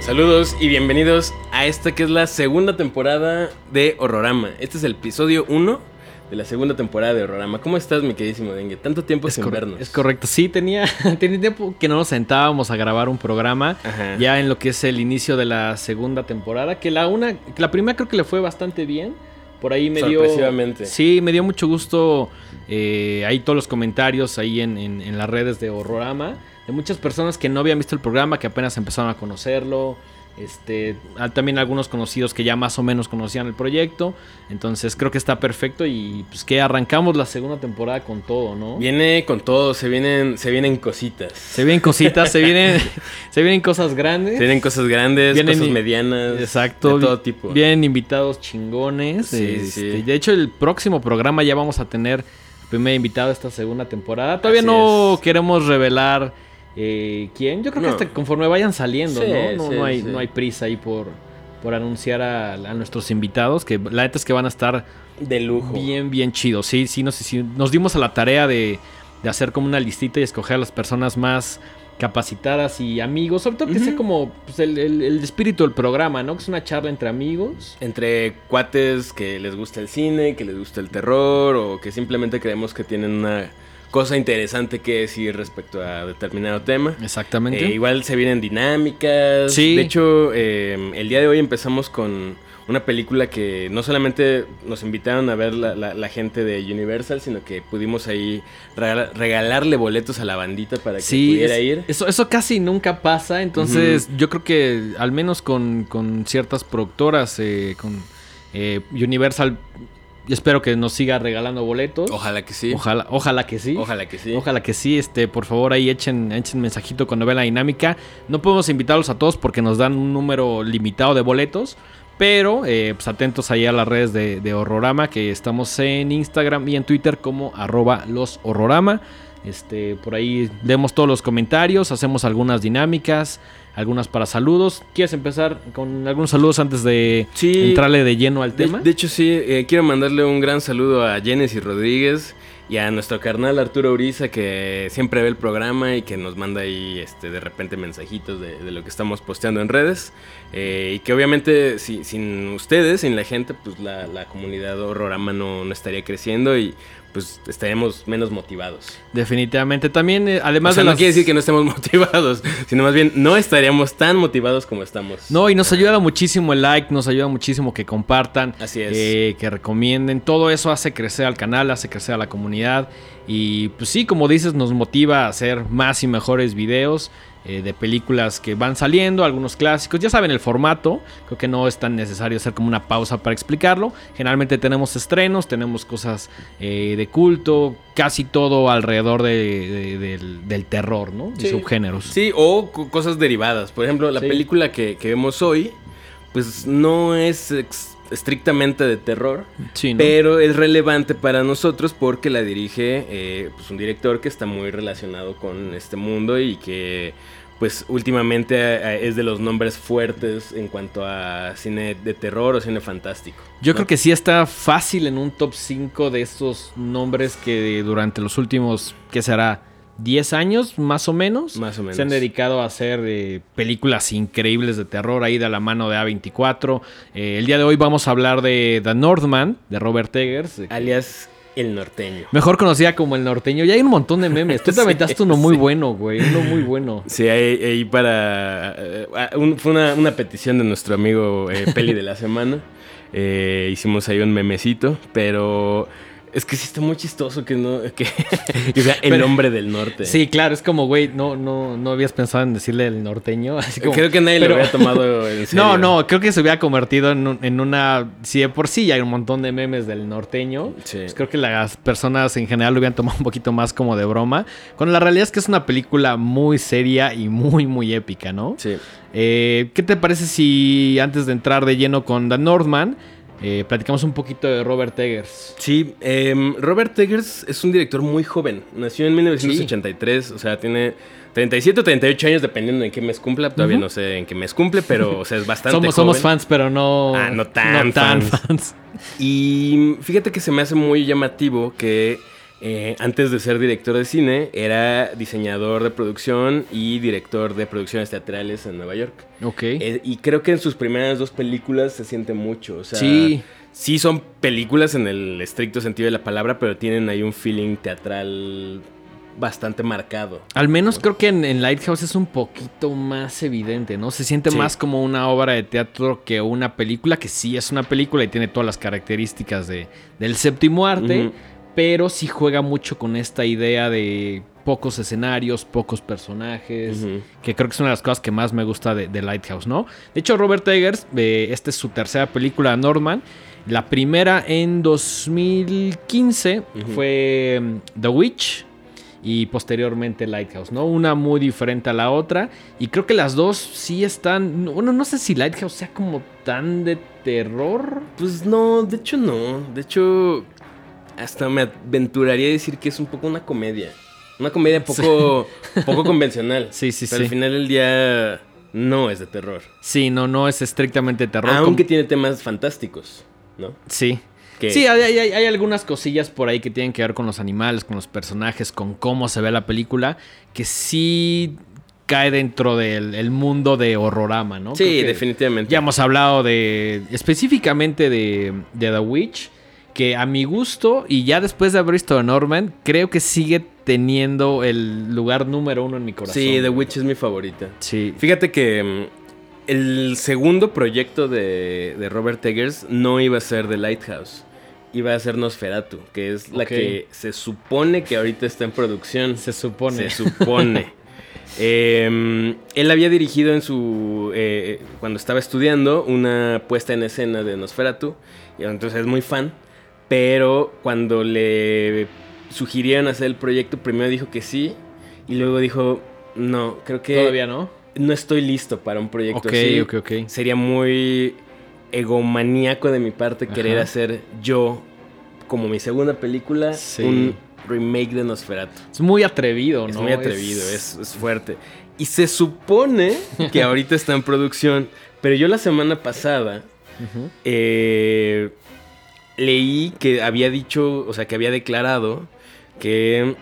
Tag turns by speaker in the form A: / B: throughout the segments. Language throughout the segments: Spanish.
A: Saludos y bienvenidos a esta que es la segunda temporada de Horrorama. Este es el episodio 1 de la segunda temporada de Horrorama. ¿Cómo estás, mi queridísimo Dengue? Tanto tiempo sin vernos.
B: Es correcto, sí, tenía, tenía tiempo que no nos sentábamos a grabar un programa
A: Ajá.
B: ya en lo que es el inicio de la segunda temporada, que la una, que la primera creo que le fue bastante bien. Por ahí me dio. Sí, me dio mucho gusto. eh, ahí todos los comentarios ahí en, en- en las redes de Horrorama. De muchas personas que no habían visto el programa, que apenas empezaron a conocerlo. Este, también algunos conocidos que ya más o menos conocían el proyecto. Entonces creo que está perfecto y pues que arrancamos la segunda temporada con todo, ¿no?
A: Viene con todo, se vienen, se vienen cositas.
B: Se vienen cositas, se vienen, se vienen cosas grandes.
A: Se vienen cosas grandes,
B: Vienen
A: cosas medianas.
B: Exacto.
A: De todo tipo.
B: Vienen invitados chingones.
A: Sí,
B: este,
A: sí.
B: De hecho, el próximo programa ya vamos a tener el primer invitado de esta segunda temporada. Todavía
A: Así
B: no
A: es.
B: queremos revelar eh, quién. Yo creo que hasta conforme vayan saliendo,
A: Sí,
B: ¿no? No,
A: sí,
B: no hay,
A: sí.
B: no hay prisa ahí por, por anunciar a, a nuestros invitados. Que la neta es que van a estar
A: De lujo.
B: bien, bien chidos. Sí, sí, nos, sí, nos dimos a la tarea de, de hacer como una listita y escoger a las personas más capacitadas y amigos. Sobre todo que sea como pues, el, el- el espíritu del programa, ¿no? Que es una charla entre amigos.
A: Entre cuates que les gusta el cine, que les gusta el terror o que simplemente creemos que tienen una cosa interesante que decir respecto a determinado tema.
B: Exactamente.
A: Eh, igual se vienen dinámicas.
B: Sí.
A: De hecho, eh, el día de hoy empezamos con una película que no solamente nos invitaron a ver la, la- la gente de Universal, sino que pudimos ahí regala- regalarle boletos a la bandita para que
B: Sí,
A: pudiera
B: es-
A: ir.
B: Eso, eso casi nunca pasa. Entonces, yo creo que al menos con, con ciertas productoras, eh, con eh, Universal, yo espero que nos siga regalando boletos.
A: Ojalá que sí.
B: Ojalá, ojalá que sí.
A: Ojalá que sí.
B: Ojalá que sí, este, por favor ahí echen, echen mensajito cuando vean la dinámica. No podemos invitarlos a todos porque nos dan un número limitado de boletos. Pero eh, pues atentos ahí a las redes de, de Horrorama, que estamos en Instagram y en Twitter como arroba los Horrorama. Este, por ahí leemos todos los comentarios, hacemos algunas dinámicas, algunas para saludos. ¿Quieres empezar con algunos saludos antes de
A: Sí.
B: entrarle de lleno al
A: De,
B: tema?
A: de hecho, sí, eh, quiero mandarle un gran saludo a Genesis Rodríguez y a nuestro carnal Arturo Uriza, que siempre ve el programa y que nos manda ahí este, de repente mensajitos de, de lo que estamos posteando en redes. Eh, y que obviamente si- sin ustedes, sin la gente, pues la, la comunidad horrorama no, no estaría creciendo y pues estaríamos menos motivados.
B: Definitivamente. También, eh,
A: O
B: además
A: sea,
B: de
A: no
B: las-
A: quiere decir que no estemos motivados, sino más bien no estaríamos tan motivados como estamos.
B: No, y nos ayuda muchísimo el like, nos ayuda muchísimo que compartan,
A: Así es.
B: eh, que recomienden. Todo eso hace crecer al canal, hace crecer a la comunidad. Y pues sí, como dices, nos motiva a hacer más y mejores videos eh, de películas que van saliendo, algunos clásicos. Ya saben el formato, creo que no es tan necesario hacer como una pausa para explicarlo. Generalmente tenemos estrenos, tenemos cosas eh, de culto, casi todo alrededor de- de- del, del terror, ¿no? Y
A: Sí.
B: subgéneros.
A: Sí, o co- cosas derivadas. Por ejemplo, la
B: Sí.
A: película que, que vemos hoy, pues no es ex- estrictamente de terror,
B: Sí, ¿no?
A: pero es relevante para nosotros porque la dirige eh, pues un director que está muy relacionado con este mundo y que pues últimamente eh, es de los nombres fuertes en cuanto a cine de terror o cine fantástico.
B: Yo
A: ¿no?
B: creo que sí está fácil en un top 5 de estos nombres que durante los últimos, ¿qué será? 10 años más o menos.
A: Más o menos.
B: Se han dedicado a hacer eh, películas increíbles de terror ahí de la mano de A24. Eh, el día de hoy vamos a hablar de The Northman, de Robert Eggers.
A: alias El Norteño.
B: Mejor conocida como El Norteño. Ya hay un montón de memes. Tú te
A: Sí,
B: aventaste uno muy
A: sí.
B: bueno, güey. Uno muy bueno.
A: Sí, ahí, ahí para... eh, un- fue una, una petición de nuestro amigo eh, Peli de la semana. Eh, hicimos ahí un memecito, pero es que sí está muy chistoso que no... Que, que sea el
B: Pero-
A: hombre del norte.
B: Sí, claro, es como, güey, no, no, no habías pensado en decirle el norteño. Así como,
A: Creo que nadie
B: pero-
A: lo había tomado en serio.
B: No, no, creo que se hubiera convertido en, un- en una. Si de por sí ya hay un montón de memes del norteño,
A: Sí.
B: pues creo que las personas en general lo hubieran tomado un poquito más como de broma. Cuando la realidad es que es una película muy seria y muy, muy épica, ¿no?
A: Sí.
B: Eh, ¿Qué te parece si antes de entrar de lleno con The Northman, eh, platicamos un poquito de Robert Eggers?
A: Sí, em, Robert Eggers es un director muy joven. Nació en 1983, o sea, tiene 37 o 38 años, dependiendo en qué mes cumpla. Todavía no sé en qué mes cumple, pero o sea, es bastante
B: Somos,
A: joven.
B: somos fans, pero no.
A: Ah, no tan fans. Y fíjate que se me hace muy llamativo que eh, antes de ser director de cine era diseñador de producción y director de producciones teatrales en Nueva York.
B: Ok.
A: Eh, y creo que en sus primeras dos películas se siente mucho. O sea,
B: Sí.
A: sí son películas en el estricto sentido de la palabra, pero tienen ahí un feeling teatral bastante marcado.
B: Al menos creo que en, en Lighthouse es un poquito más evidente, ¿no? Se siente
A: Sí.
B: más como una obra de teatro que una película, que sí es una película y tiene todas las características de, del séptimo arte,
A: Ujú.
B: Pero sí juega mucho con esta idea de pocos escenarios, pocos personajes, que creo que es una de las cosas que más me gusta de, de Lighthouse, ¿no? De hecho, Robert Eggers, eh, esta es su tercera película, Norman. La primera en 2015
A: Ujú.
B: fue mm, The Witch y posteriormente Lighthouse, ¿no? Una muy diferente a la otra y creo que las dos sí están, bueno, no sé si Lighthouse sea como tan de terror.
A: Pues no, de hecho no. De hecho, hasta me aventuraría a decir que es un poco una comedia. Una comedia poco, poco convencional.
B: Sí, sí,
A: Pero
B: sí.
A: al final del día no es de terror.
B: Sí, no, no es estrictamente terror.
A: Aunque
B: como-
A: tiene temas fantásticos, ¿no?
B: Sí. Sí, hay, hay- hay algunas cosillas por ahí que tienen que ver con los animales, con los personajes, con cómo se ve la película, que sí cae dentro del el mundo de horrorama, ¿no?
A: Sí, definitivamente.
B: Ya hemos hablado de específicamente de, de The Witch, que a mi gusto, y ya después de haber visto a Norman, creo que sigue teniendo el lugar número uno en mi corazón.
A: Sí, The Witch es mi favorita.
B: Sí.
A: Fíjate que mm, el segundo proyecto de, de Robert Eggers no iba a ser The Lighthouse. Iba a ser Nosferatu, que es la que se supone que ahorita está en producción.
B: Se supone.
A: Se supone. Eh, él había dirigido en su. eh, cuando estaba estudiando, una puesta en escena de Nosferatu. Y entonces es muy fan. Pero cuando le sugirieron hacer el proyecto, primero dijo que sí. Y luego dijo. No, creo que
B: Todavía no.
A: no estoy listo para un proyecto
B: Ok,
A: así.
B: ok, ok.
A: Sería muy egomaníaco de mi parte querer hacer yo, como mi segunda película,
B: Sí.
A: un remake de Nosferatu.
B: Es muy atrevido, ¿no?
A: Es muy atrevido, es, es fuerte. Y se supone que ahorita está en producción, pero yo la semana pasada eh, leí que había dicho, o sea, que había declarado que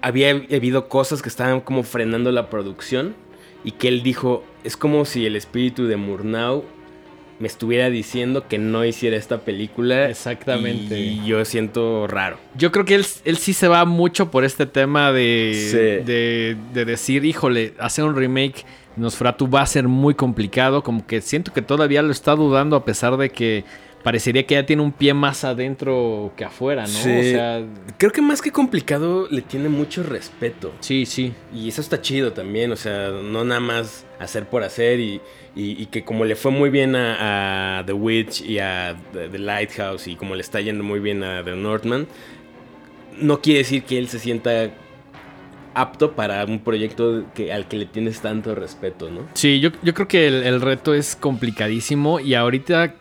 A: había habido cosas que estaban como frenando la producción y que él dijo, es como si el espíritu de Murnau me estuviera diciendo que no hiciera esta película.
B: Exactamente.
A: Y yo siento raro.
B: Yo creo que él, él sí se va mucho por este tema de,
A: Sí.
B: de, de decir, híjole, hacer un remake Nosferatu va a ser muy complicado. Como que siento que todavía lo está dudando a pesar de que parecería que ya tiene un pie más adentro que afuera, ¿no?
A: Sí.
B: O sea,
A: Creo que más que complicado le tiene mucho respeto.
B: sí, sí.
A: Y eso está chido también, o sea, no nada más hacer por hacer y, y- y que como le fue muy bien a, a The Witch y a The, Lighthouse y como le está yendo muy bien a The Northman, no quiere decir que él se sienta apto para un proyecto que, al que le tienes tanto respeto, ¿no?
B: Sí, yo, yo creo que el, el reto es complicadísimo y ahorita,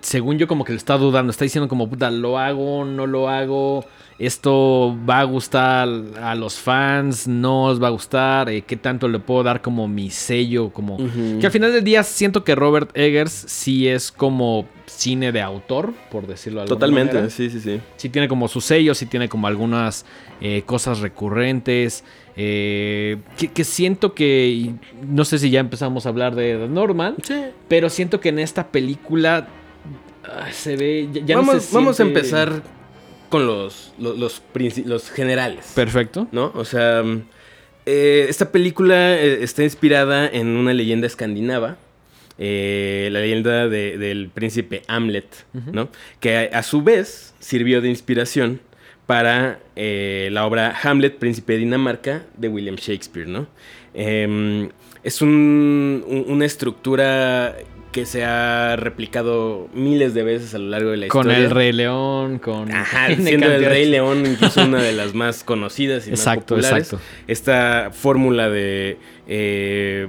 B: según yo, como que lo está dudando, está diciendo como, puta, lo hago, no lo hago, esto va a gustar a los fans, no os va a gustar, eh, qué tanto le puedo dar como mi sello, como... Que al final del día siento que Robert Eggers sí es como cine de autor, por decirlo
A: Totalmente,
B: manera
A: sí, sí, sí.
B: sí tiene como sus sellos, sí tiene como algunas eh, cosas recurrentes. eh, que, que siento que. No sé si ya empezamos a hablar de Norman.
A: Sí.
B: Pero siento que en esta película. Ah, se ve. Ya, ya no
A: vamos,
B: se
A: vamos a empezar con los, los, los, generales.
B: Perfecto.
A: ¿no? O sea, eh, esta película eh, está inspirada en una leyenda escandinava. eh, la leyenda de- del príncipe Hamlet, ¿no? Que a, a su vez sirvió de inspiración para eh, la obra Hamlet, príncipe de Dinamarca, de William Shakespeare, ¿no? Em, es un- un- una estructura que se ha replicado miles de veces a lo largo de la
B: Con
A: historia.
B: el Rey León, con.
A: Ajá, siendo el Rey León incluso una de las más conocidas y
B: Exacto,
A: más populares.
B: exacto.
A: Esta fórmula de eh,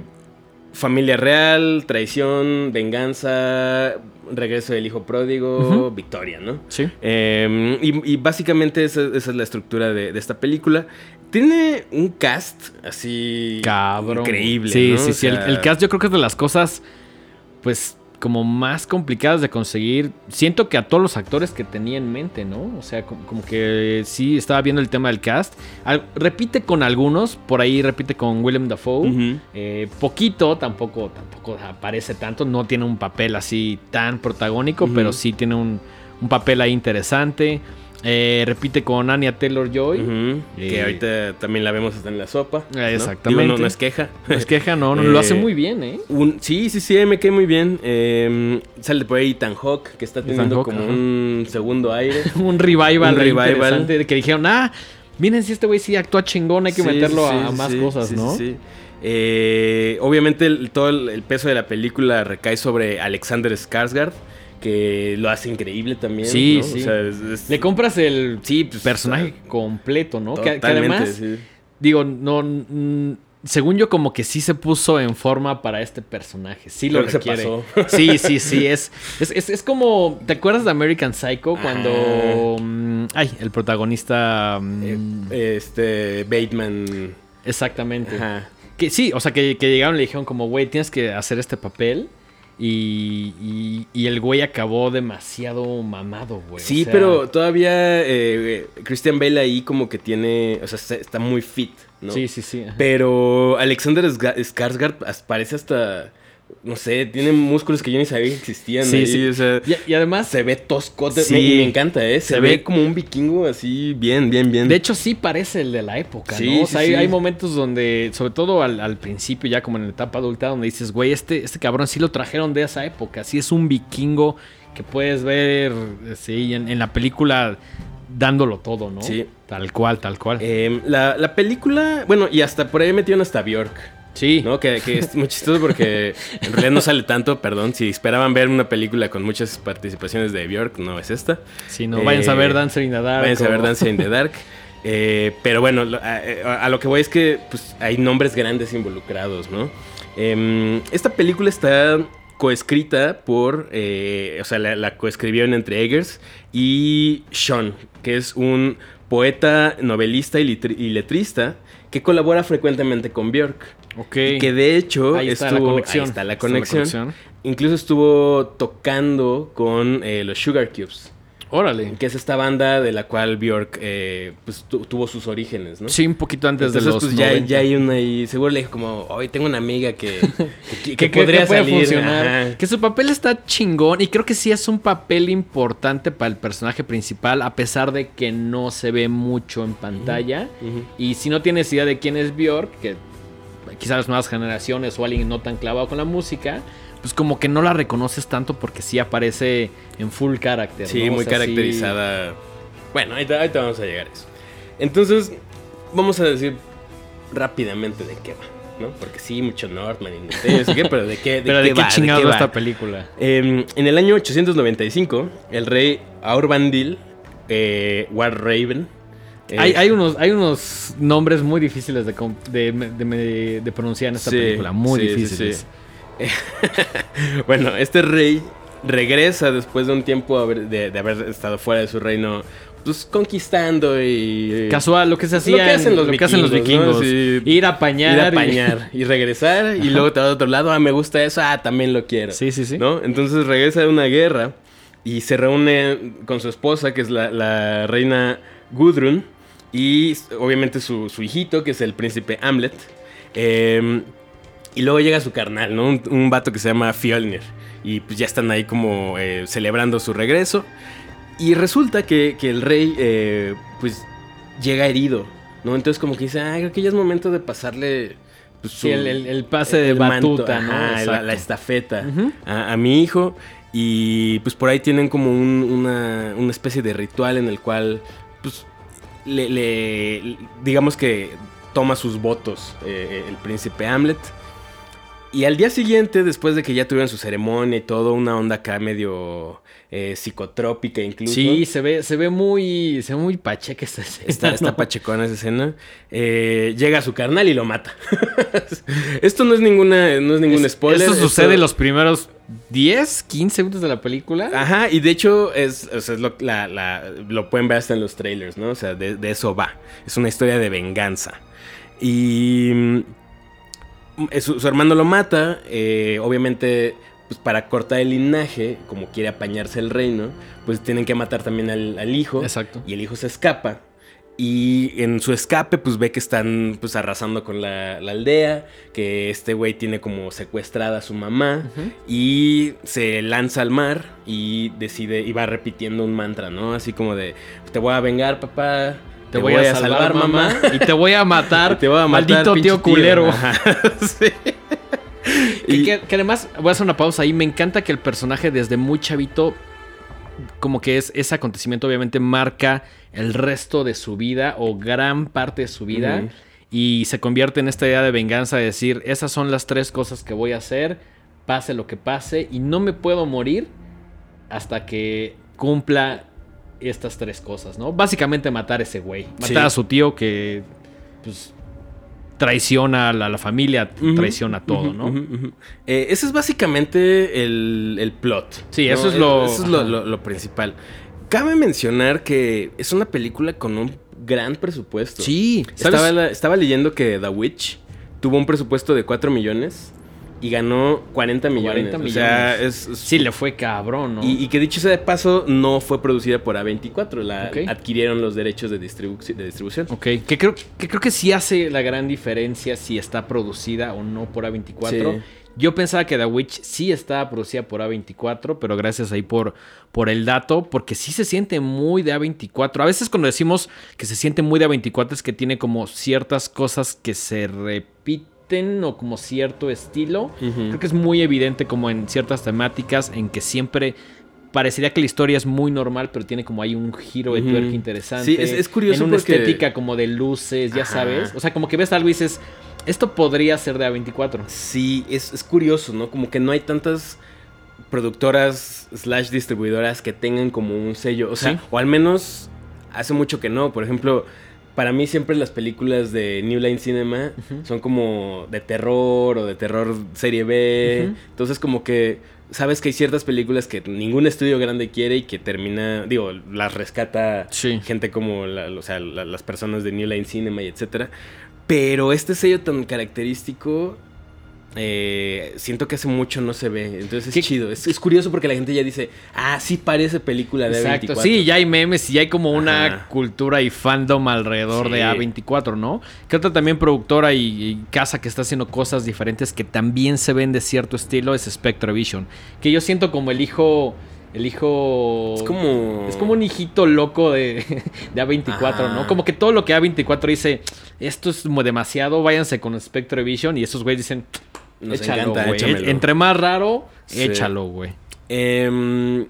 A: familia real, traición, venganza, regreso del hijo pródigo, victoria, ¿no?
B: Sí.
A: Eh, y, y básicamente esa, esa es la estructura de, de esta película. Tiene un cast así
B: Cabrón.
A: increíble.
B: Sí,
A: ¿no?
B: sí,
A: O
B: sí. el, cast yo creo que es de las cosas. Pues. como más complicadas de conseguir. Siento que a todos los actores que tenía en mente, ¿no? O sea, como, como que sí estaba viendo el tema del cast. Al- repite con algunos, por ahí repite con Willem Dafoe. Eh, poquito, tampoco, tampoco aparece tanto, no tiene un papel así tan protagónico, pero sí tiene un, un papel ahí interesante. Eh, repite con Anya Taylor Joy.
A: Ujú,
B: Eh,
A: Que ahorita también la vemos hasta en la sopa. ¿no?
B: Exactamente.
A: Digo, no, no es queja.
B: No es queja, no, no, lo hace
A: Eh,
B: muy bien, ¿eh?
A: Un- sí, sí, sí, me quedé muy bien. Eh, sale por ahí Ethan Hawke, que está teniendo como
B: ajá.
A: un segundo aire.
B: un revival,
A: Un revival.
B: de que dijeron, ah, miren si este güey sí actúa chingón, hay que
A: Sí,
B: meterlo
A: sí,
B: a,
A: sí,
B: más cosas, ¿no?
A: sí, sí. Eh, obviamente el- todo el, el peso de la película recae sobre Alexander Skarsgård, que lo hace increíble también.
B: Sí,
A: ¿no?
B: sí.
A: O sea, es- es-
B: Le compras el
A: Sí, pues,
B: personaje completo, ¿no? Que, además,
A: sí.
B: digo, no, mm, según yo como que sí se puso en forma para este personaje, sí lo
A: Creo que se
B: requiere.
A: pasó.
B: Sí, sí, sí, es, es, es, es como, ¿te acuerdas de American Psycho cuando, mm, ay, el protagonista, mm,
A: Eh, este Bateman.
B: exactamente.
A: Ajá.
B: Que sí, o sea, que, que llegaron y le dijeron como, güey, tienes que hacer este papel. Y, y, y el güey acabó demasiado mamado, güey.
A: Sí,
B: o sea,
A: pero todavía eh, Christian Bale ahí como que tiene, o sea, se- está muy fit, ¿no?
B: Sí, sí, sí. ajá.
A: Pero Alexander Skarsgård parece hasta, no sé, tiene músculos que yo ni sabía que existían
B: Sí,
A: ahí,
B: sí.
A: o sea,
B: Y, y además,
A: se ve toscote
B: Sí.
A: me encanta, ¿eh? Se,
B: Se
A: ve,
B: ve-
A: como un vikingo así, bien, bien, bien.
B: de hecho, sí parece el de la época,
A: Sí,
B: ¿no? O
A: sí,
B: hay,
A: sí.
B: hay momentos donde, sobre todo al, al principio, ya como en la etapa adulta, donde dices, güey, este, este cabrón sí lo trajeron de esa época. Sí es un vikingo que puedes ver, sí, en, en la película dándolo todo, ¿no?
A: Sí.
B: Tal cual, tal cual.
A: Eh, la, la película, bueno, y hasta por ahí metieron hasta Bjork.
B: Sí.
A: ¿No? Que, que es muy chistoso porque en realidad no sale tanto, perdón. Si esperaban ver una película con muchas participaciones de Björk, no es esta.
B: Sí, no,
A: Eh,
B: vayan a ver Dancer in the Dark.
A: Váyanse a ver Dancing in the Dark. Eh, pero bueno, a, lo que voy es que pues, hay nombres grandes involucrados, ¿no? Em, esta película está coescrita por, eh, o sea, la, la coescribieron entre Eggers y Sean, que es un poeta, novelista y, y letrista que colabora frecuentemente con Björk.
B: Ok.
A: Y que de hecho
B: Ahí está la conexión.
A: ahí está la
B: Está la
A: conexión. Incluso estuvo tocando con eh, los Sugar Cubes.
B: Órale.
A: Que es esta banda de la cual Bjork eh, pues, tu- tuvo sus orígenes, ¿no?
B: Sí, un poquito antes
A: Entonces,
B: de los
A: pues ya,
B: 90.
A: ya hay una ahí. Seguro le dijo como, hoy tengo una amiga que, que, que
B: que,
A: podría salir.
B: funcionar.
A: Ajá.
B: Que su papel está chingón y creo que sí es un papel importante para el personaje principal a pesar de que no se ve mucho en pantalla. Y si no tienes idea de quién es Björk, que quizás las nuevas generaciones o alguien no tan clavado con la música, pues como que no la reconoces tanto porque sí aparece en full character.
A: Sí,
B: ¿no? O
A: muy
B: sí-
A: caracterizada. Bueno, ahorita, ahorita vamos a llegar a eso. Entonces, vamos a decir rápidamente de qué va, ¿no? Porque sí, mucho Northman y no sé qué, pero de qué, de
B: Pero
A: qué
B: de qué
A: va,
B: chingado
A: qué
B: esta película.
A: Eh, en el año 895, el rey Aurbandil, eh, War Raven. Eh,
B: Hay, hay unos, hay unos nombres muy difíciles de, de, de- de pronunciar en esta
A: Sí,
B: película. Muy
A: sí,
B: difíciles.
A: sí. bueno, este rey regresa después de un tiempo haber- de, haber estado fuera de su reino, pues conquistando y...
B: Casual, lo que se hacía.
A: Lo que hacen los
B: lo que hacen los
A: vikingos.
B: Ir a apañar.
A: Ir a
B: y-
A: apañar y, regresar y luego te vas a otro lado, ah, me gusta eso, ah, también lo quiero.
B: Sí, sí, sí.
A: ¿No? Entonces regresa de una guerra y se reúne con su esposa, que es la, la reina Gudrun, y obviamente su, su hijito, que es el príncipe Hamlet. Eh, y luego llega su carnal, ¿no? Un, un vato que se llama Fjolnir. Y pues ya están ahí como eh, celebrando su regreso. Y resulta que, que el rey, eh, pues, llega herido, ¿no? Entonces como que dice, ah, creo que ya es momento de pasarle... Pues,
B: Sí, el, el- el pase de
A: manto,
B: batuta, ¿no?
A: ajá, la, estafeta a mi hijo. Y pues por ahí tienen como un- una, una especie de ritual en el cual, pues, le, digamos que toma sus votos eh, el príncipe Hamlet. Y al día siguiente, después de que ya tuvieron su ceremonia y todo, una onda acá medio eh, psicotrópica incluso.
B: Sí, se ve, se ve muy. Se ve muy pacheca esta escena.
A: Está, está pachecona esa escena. Eh, llega su carnal y lo mata. esto no es ninguna, no es ningún
B: Es-
A: spoiler.
B: Esto sucede
A: esto-
B: en los primeros 10, 15 minutos de la película.
A: Ajá, y de hecho es, o sea, es lo, la- la- lo pueden ver hasta en los trailers, ¿no? O sea, de, de eso va. Es una historia de venganza. Y mm, su, su hermano lo mata, eh, obviamente, pues para cortar el linaje, como quiere apañarse el reino, pues tienen que matar también al, al hijo.
B: Exacto.
A: Y el hijo se escapa. Y en su escape, pues ve que están pues arrasando con la, la aldea, que este güey tiene como secuestrada a su mamá y se lanza al mar y decide, y va repitiendo un mantra, ¿no? Así como de, te voy a vengar, papá.
B: Te, voy, a salvar, mamá. Y te voy a matar.
A: Te voy a matar,
B: maldito tío culero.
A: Ajá, sí.
B: Que,
A: Y-
B: que- que además, voy a hacer una pausa ahí. Me encanta que el personaje desde muy chavito, como que es ese acontecimiento, obviamente marca el resto de su vida o gran parte de su vida. Y se convierte en esta idea de venganza, de decir, esas son las tres cosas que voy a hacer, pase lo que pase, y no me puedo morir hasta que cumpla estas tres cosas, ¿no? Básicamente matar a ese güey. Matar
A: Sí.
B: a su tío que, pues, traiciona a la, la familia,
A: Ujú,
B: traiciona todo, ¿no?
A: Eh, ese es básicamente el, el plot.
B: Sí,
A: ¿no?
B: eso es lo-
A: Eso es lo, lo- lo principal. Cabe mencionar que es una película con un gran presupuesto.
B: Sí.
A: Estaba, estaba leyendo que The Witch tuvo un presupuesto de 4 millones y ganó 40 millones.
B: 40
A: O sea,
B: millones.
A: es, es-
B: Sí, le fue cabrón, ¿no?
A: y, y que dicho sea de paso, no fue producida por A24. La. Adquirieron los derechos de, distribu- de distribución.
B: Ok, que creo, que creo que sí hace la gran diferencia si está producida o no por A24.
A: Sí.
B: Yo pensaba que The Witch sí estaba producida por A24, pero gracias ahí por, por el dato, porque sí se siente muy de A24. A veces cuando decimos que se siente muy de A24 es que tiene como ciertas cosas que se repiten o como cierto estilo. Creo que es muy evidente como en ciertas temáticas en que siempre parecería que la historia es muy normal, pero tiene como ahí un giro de
A: Ujú.
B: tuerca interesante.
A: Sí, es- es curioso
B: En una
A: porque-
B: estética como de luces, ya
A: Ajá.
B: sabes. O sea, como que ves algo y dices, esto podría ser de A24.
A: Sí, es, es curioso, ¿no? Como que no hay tantas productoras slash distribuidoras que tengan como un sello. O sea,
B: Sí.
A: o al menos hace mucho que no. Por ejemplo, para mí siempre las películas de New Line Cinema son como de terror o de terror serie B. Entonces como que sabes que hay ciertas películas que ningún estudio grande quiere y que termina, digo, las rescata
B: Sí.
A: gente como la- o sea, la- las personas de New Line Cinema y etcétera. Pero este sello tan característico, eh, siento que hace mucho no se ve. Entonces es
B: ¿Qué?
A: chido. Es, es curioso porque la gente ya dice, ah, sí parece película de
B: Exacto.
A: A24.
B: Sí, ya hay memes y ya hay como una cultura y fandom alrededor
A: Sí.
B: de A24, ¿no? Que otra también productora y, y casa que está haciendo cosas diferentes que también se ven de cierto estilo es Spectrovision. Que yo siento como el hijo. El hijo.
A: Es como...
B: Es como un hijito loco de, de A24,
A: Ajá.
B: ¿no? Como que todo lo que A24 dice, esto es como demasiado, váyanse con Spectrovision. Y esos güeyes dicen,
A: Nos
B: échalo,
A: encanta,
B: güey.
A: échamelo.
B: Entre más raro,
A: Sí.
B: échalo, güey.
A: Em,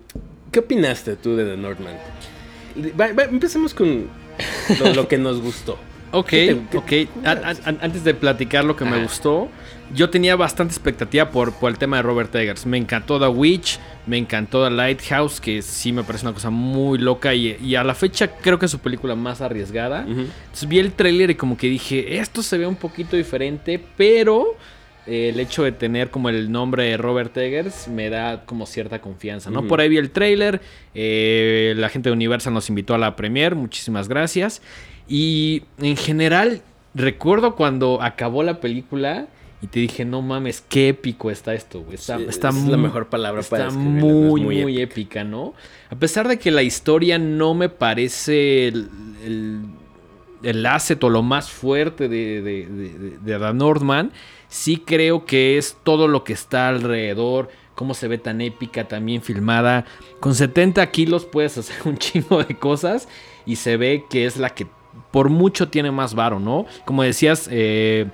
A: ¿Qué opinaste tú de The Northman? Va- va- empecemos con lo, lo que nos gustó.
B: Ok,
A: ¿Qué te-
B: ok.
A: qué-
B: antes de platicar lo que me gustó, yo tenía bastante expectativa por, por el tema de Robert Eggers. Me encantó The Witch, me encantó The Lighthouse, que sí me parece una cosa muy loca y, y a la fecha creo que es su película más arriesgada. Entonces vi el tráiler y como que dije, esto se ve un poquito diferente, pero el hecho de tener como el nombre de Robert Eggers me da como cierta confianza, ¿no? Por ahí vi el tráiler, eh, la gente de Universal nos invitó a la premiere, muchísimas gracias. Y en general, recuerdo cuando acabó la película y te dije, no mames, qué épico está esto, güey. Está,
A: Sí,
B: está
A: es
B: muy,
A: la mejor palabra para
B: Está
A: ¿no? Es
B: muy,
A: muy
B: muy, épica, ¿no? A pesar de que la historia no me parece el, el, el asset o lo más fuerte de, de, de, de- de The Northman, sí creo que es todo lo que está alrededor, cómo se ve tan épica, también filmada. Con 70 kilos puedes hacer un chingo de cosas y se ve que es la que por mucho tiene más varo, ¿no? Como decías, eh,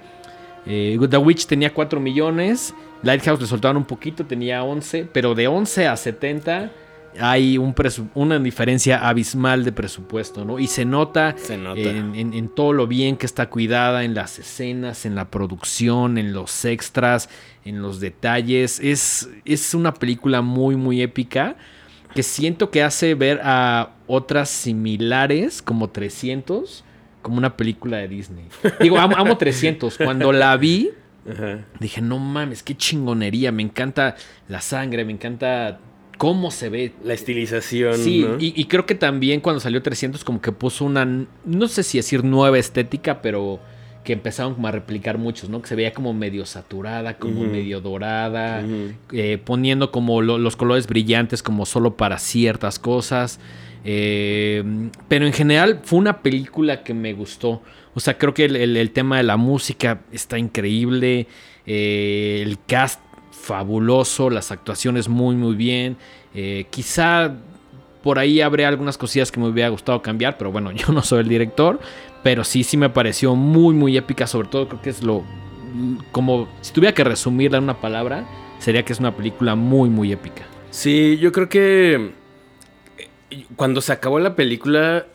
B: eh, The Witch tenía 4 millones. Lighthouse le soltaron un poquito, tenía 11. Pero de 11 a 70 hay un una diferencia abismal de presupuesto, ¿no? Y se nota,
A: Se nota.
B: En, en- en todo lo bien que está cuidada, en las escenas, en la producción, en los extras, en los detalles. Es, es una película muy, muy épica que siento que hace ver a otras similares como 300 como una película de Disney. Digo, amo, amo 300. Cuando la vi,
A: Ajá.
B: dije, no mames, qué chingonería. Me encanta la sangre, me encanta cómo se ve.
A: La estilización,
B: Sí,
A: ¿no?
B: y, y creo que también cuando salió 300 como que puso una, no sé si decir nueva estética, pero que empezaron como a replicar muchos, ¿no? Que se veía como medio saturada, como medio dorada, eh, poniendo como lo- los colores brillantes como solo para ciertas cosas. Eh, pero en general fue una película que me gustó. O sea, creo que el, el- el tema de la música está increíble. eh, el cast fabuloso. Las actuaciones muy, muy bien. eh, quizá por ahí habría algunas cosillas que me hubiera gustado cambiar. Pero bueno, yo no soy el director. Pero sí, sí me pareció muy, muy épica. Sobre todo creo que es lo... Como si tuviera que resumirla en una palabra, sería que es una película muy, muy épica.
A: Sí, yo creo que eh, cuando se acabó la película,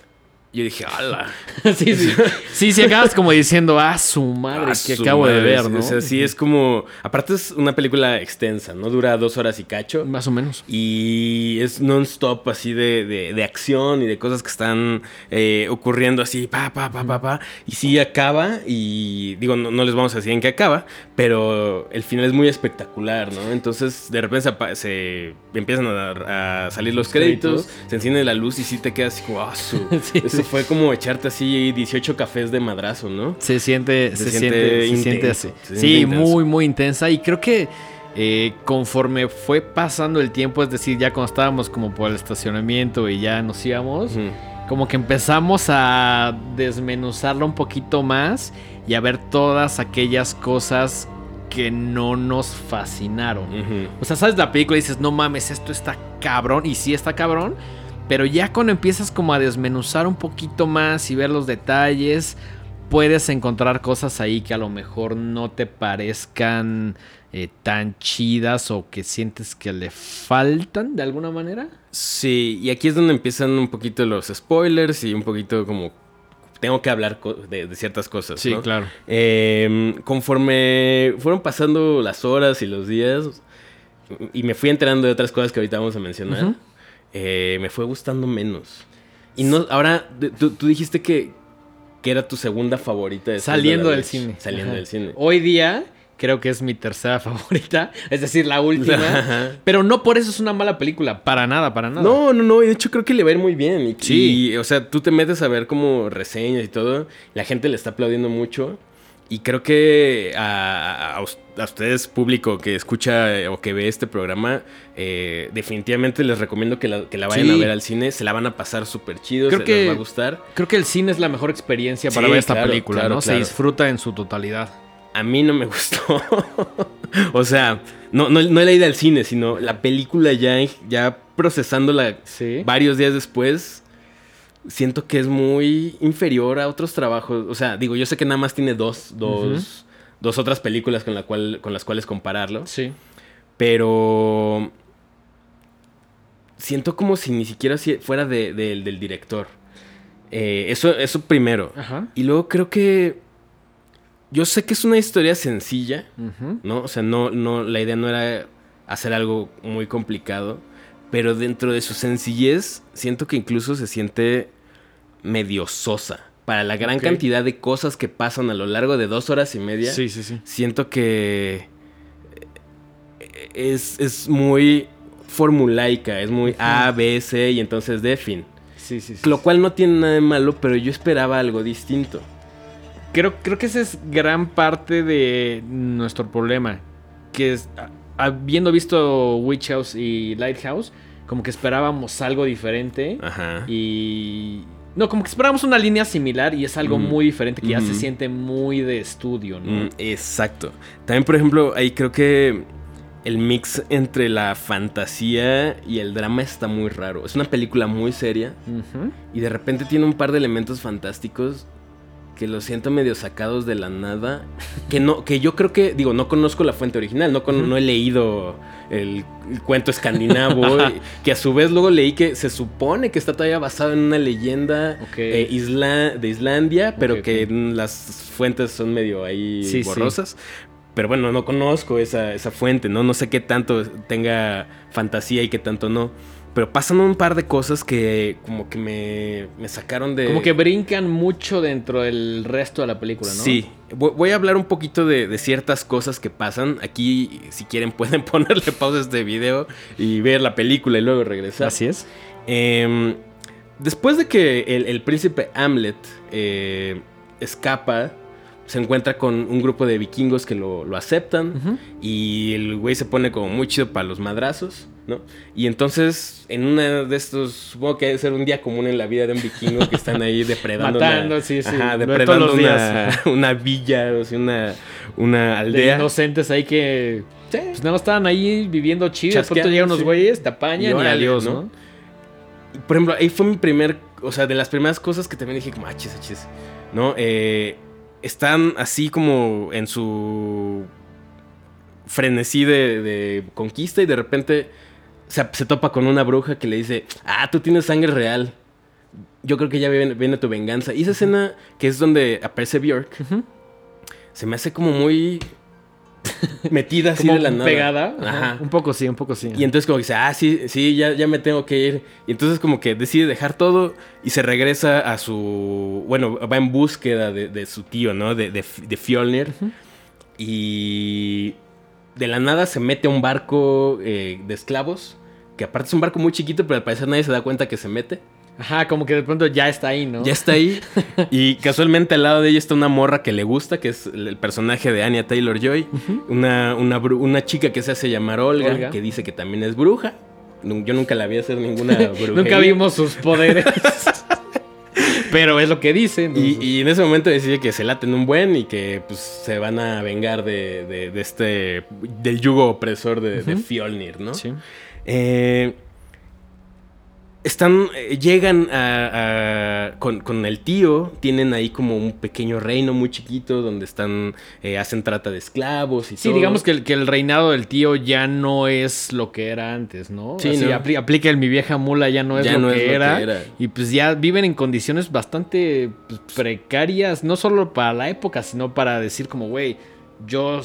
A: yo dije, ¡hala!
B: sí, sí. Sí, sí, acabas como diciendo, ah, su madre,
A: Ah,
B: que
A: su
B: acabo de ver, ¿no?
A: O sea, sí es como. Aparte, es una película extensa, ¿no? Dura dos horas y cacho.
B: Más o menos.
A: Y es non-stop así de, de- de acción y de cosas que están eh, ocurriendo así, pa, pa, pa, pa, pa. Y sí acaba, y digo, no, no les vamos a decir en qué acaba, pero el final es muy espectacular, ¿no? Entonces, de repente se, empiezan a, a salir los créditos, se enciende la luz y sí te quedas así como, ah, su-
B: Sí, sí.
A: fue como echarte así 18 cafés de madrazo, ¿no?
B: Se siente, se,
A: Se
B: siente,
A: siente
B: se siente así.
A: se
B: Sí,
A: siente
B: muy, muy intensa. Y creo que eh, conforme fue pasando el tiempo, es decir, ya cuando estábamos como por el estacionamiento y ya nos íbamos, como que empezamos a desmenuzarla un poquito más y a ver todas aquellas cosas que no nos fascinaron. O sea, sabes la película y dices, no mames, esto está cabrón. Y sí está cabrón. Pero ya cuando empiezas como a desmenuzar un poquito más y ver los detalles, puedes encontrar cosas ahí que a lo mejor no te parezcan eh, tan chidas o que sientes que le faltan de alguna manera.
A: Sí, y aquí es donde empiezan un poquito los spoilers y un poquito como tengo que hablar de, de ciertas cosas. ¿no?
B: claro.
A: Eh, conforme fueron pasando las horas y los días y me fui enterando de otras cosas que ahorita vamos a mencionar. Eh, me fue gustando menos. Y no, ahora de- tú, tú dijiste que, que era tu segunda favorita. de
B: Saliendo
A: la
B: del cine.
A: Saliendo
B: Ajá.
A: del cine.
B: Hoy día creo que es mi tercera favorita. Es decir, la última.
A: Ajá.
B: pero no por eso es una mala película. Para nada, para nada.
A: No, no, no, y de hecho creo que le va a ir muy bien. Y,
B: Sí.
A: y, o sea, tú te metes a ver como reseñas y todo, la gente le está aplaudiendo mucho. Y creo que a, a- a us- a ustedes, público que escucha eh, o que ve este programa, eh, definitivamente les recomiendo que la, que la vayan
B: Sí.
A: a ver al cine. Se la van a pasar súper chido,
B: Creo
A: se
B: que-
A: les va a gustar.
B: Creo que el cine es la mejor experiencia para
A: Sí,
B: ver esta
A: claro,
B: película,
A: claro,
B: ¿no? Se disfruta en su totalidad.
A: A mí no me gustó. o sea, no, no, no la ida al cine, sino la película ya, ya procesándola
B: Sí.
A: varios días después, siento que es muy inferior a otros trabajos. O sea, digo, yo sé que nada más tiene dos, dos, dos otras películas con, la cual, con las cuales compararlo.
B: Sí.
A: Pero siento como si ni siquiera si- fuera de- de- del director. Eh, eso, eso primero.
B: Ajá.
A: Y luego creo que... Yo sé que es una historia sencilla,
B: Ujú.
A: ¿no? O sea, no, no, la idea no era hacer algo muy complicado, pero dentro de su sencillez, siento que incluso se siente medio sosa. Para la gran cantidad de cosas que pasan a lo largo de dos horas y media,
B: Sí, sí, sí.
A: siento que eh, es, es muy formulaica, es muy A, B, C y entonces D, fin.
B: Sí, sí, sí.
A: Lo cual no tiene nada de malo, pero yo esperaba algo distinto.
B: Creo, creo que esa es gran parte de nuestro problema. Que es, habiendo visto Witch House y Lighthouse, como que esperábamos algo diferente.
A: Ajá.
B: Y. No, como que esperábamos una línea similar y es algo
A: Ujú.
B: muy diferente que ya se siente muy de estudio, ¿no?
A: Mm, exacto. También, por ejemplo, ahí creo que el mix entre la fantasía y el drama está muy raro. Es una película muy seria y de repente tiene un par de elementos fantásticos que los siento medio sacados de la nada. Que no, que yo creo que, digo, no conozco la fuente original, no, con- no he leído el, el cuento escandinavo, y- que a su vez luego leí que se supone que está todavía basado en una leyenda eh, isla- de Islandia, pero que las fuentes son medio ahí
B: Sí, sí.
A: borrosas. Pero bueno, no conozco esa, esa fuente, ¿no? No sé qué tanto tenga fantasía y qué tanto no. Pero pasan un par de cosas que como que me, me sacaron de...
B: Como que brincan mucho dentro del resto de la película, ¿no?
A: Sí, voy, a hablar un poquito de, de ciertas cosas que pasan. Aquí, si quieren, pueden ponerle pausa a este video y ver la película y luego regresar.
B: Así es.
A: Em, después de que el, el príncipe Hamlet eh, escapa se encuentra con un grupo de vikingos que lo, lo aceptan y el güey se pone como muy chido para los madrazos, ¿no? Y entonces, en una de estos, supongo que debe ser un día común en la vida de un vikingo que están ahí depredando.
B: Matando,
A: una,
B: sí, sí,
A: Ajá,
B: de
A: depredando
B: los
A: una,
B: días.
A: una villa, o sea, una, una
B: De
A: aldea.
B: inocentes ahí que.
A: Sí.
B: Pues nada más estaban ahí viviendo chido. De pronto llegan unos
A: sí.
B: güeyes, te apañan
A: Y
B: adiós,
A: ¿no?
B: ¿no?
A: Por ejemplo, ahí fue mi primer, o sea, de las primeras cosas que también dije como, ah, chis, ah, chis", ¿no? Eh, están así como en su frenesí de, de conquista y de repente se, se topa con una bruja que le dice, ah, tú tienes sangre real. Yo creo que ya viene, viene tu venganza. Y esa escena, que es donde aparece Bjork, se me hace como muy metida así
B: Como
A: de la nada.
B: pegada. Ajá. Un poco sí, un poco sí.
A: Y entonces como que dice, ah, sí, sí, ya, ya me tengo que ir. Y entonces como que decide dejar todo y se regresa a su... Bueno, va en búsqueda de, de su tío, ¿no? De, de, de Fjolnir. Y de la nada se mete a un barco eh, de esclavos. Que aparte es un barco muy chiquito, pero al parecer nadie se da cuenta que se mete.
B: Ajá, como que de pronto ya está ahí, ¿no?
A: Ya está ahí. y casualmente al lado de ella está una morra que le gusta, que es el personaje de Anya Taylor Joy. una, una, una chica que se hace llamar Olga,
B: Olga.
A: que dice que también es bruja. Yo nunca la vi hacer ninguna brujería.
B: Nunca vimos sus poderes. Pero es lo que dicen.
A: Y, y en ese momento decide que se laten un buen y que pues se van a vengar de, de- de este. del yugo opresor de, de
B: Ujú.
A: Fjolnir, ¿no?
B: Sí.
A: Eh, están. eh, llegan a. a- con, con el tío. Tienen ahí como un pequeño reino muy chiquito. Donde están. eh, hacen trata de esclavos y
B: Sí,
A: todo.
B: digamos que el, que el reinado del tío ya no es lo que era antes, ¿no?
A: Sí,
B: Así, aplica el mi vieja mula, ya no es,
A: Ya
B: lo,
A: no
B: que
A: es lo que
B: era. Y pues ya viven en condiciones bastante pues, precarias, no solo para la época, sino para decir como, güey, yo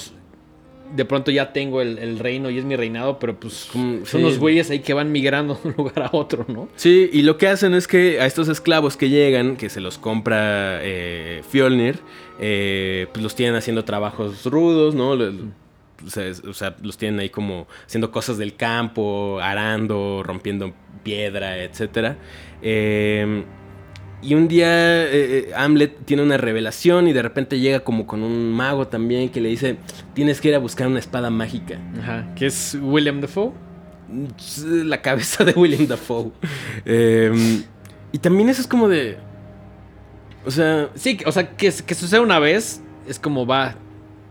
B: de pronto ya tengo el, el reino y es mi reinado, pero pues son
A: sí.
B: unos güeyes ahí que van migrando de un lugar a otro, ¿no?
A: Sí, y lo que hacen es que a estos esclavos que llegan, que se los compra eh, Fjolnir, eh, pues los tienen haciendo trabajos rudos, ¿no? O sea, es- o sea, los tienen ahí como haciendo cosas del campo, arando, rompiendo piedra, etc. y un día eh, eh, Hamlet tiene una revelación y de repente llega como con un mago también que le dice, tienes que ir a buscar una espada mágica.
B: Ajá, que es William Defoe.
A: La cabeza de William Dafoe. Eh, y también eso es como de... O sea,
B: Sí, o sea, que, que suceda una vez es como va,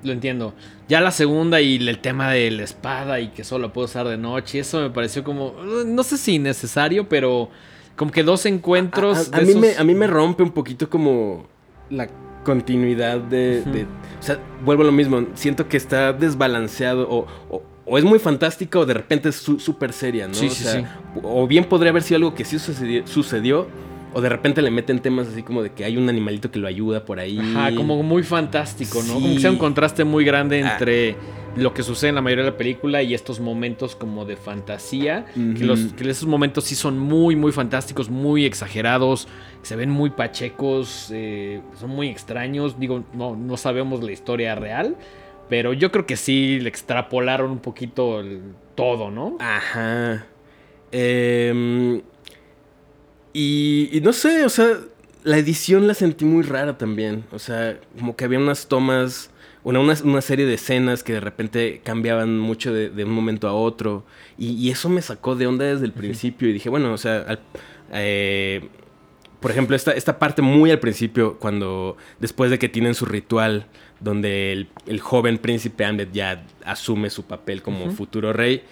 B: lo entiendo. Ya la segunda y el tema de la espada y que solo puedo usar de noche, eso me pareció como, no sé si innecesario, pero como que dos encuentros...
A: A, a- a
B: de
A: mí
B: esos-
A: me, a mí me rompe un poquito como la continuidad de, O sea, vuelvo a lo mismo. Siento que está desbalanceado o, o- o es muy fantástica o de repente es su- súper seria, ¿no?
B: Sí,
A: o
B: sí,
A: sea,
B: sí.
A: O bien podría haber sido algo que sí sucedió, sucedió o de repente le meten temas así como de que hay un animalito que lo ayuda por ahí.
B: Ajá, como muy fantástico, ¿no?
A: Sí.
B: Como que sea un contraste muy grande
A: Ah.
B: entre lo que sucede en la mayoría de la película y estos momentos como de fantasía. Que, los, que esos momentos sí son muy, muy fantásticos, muy exagerados, se ven muy pachecos, eh, son muy extraños. Digo, no, no sabemos la historia real, pero yo creo que sí le extrapolaron un poquito el- todo, ¿no?
A: Ajá. Em, y, y no sé, o sea, la edición la sentí muy rara también. O sea, como que había unas tomas, una, una, una serie de escenas que de repente cambiaban mucho de, de un momento a otro. Y, y eso me sacó de onda desde el principio. Y dije, bueno, o sea, al- eh, por ejemplo, esta, esta parte muy al principio, cuando después de que tienen su ritual, donde el, el joven príncipe Hamlet ya asume su papel como futuro rey,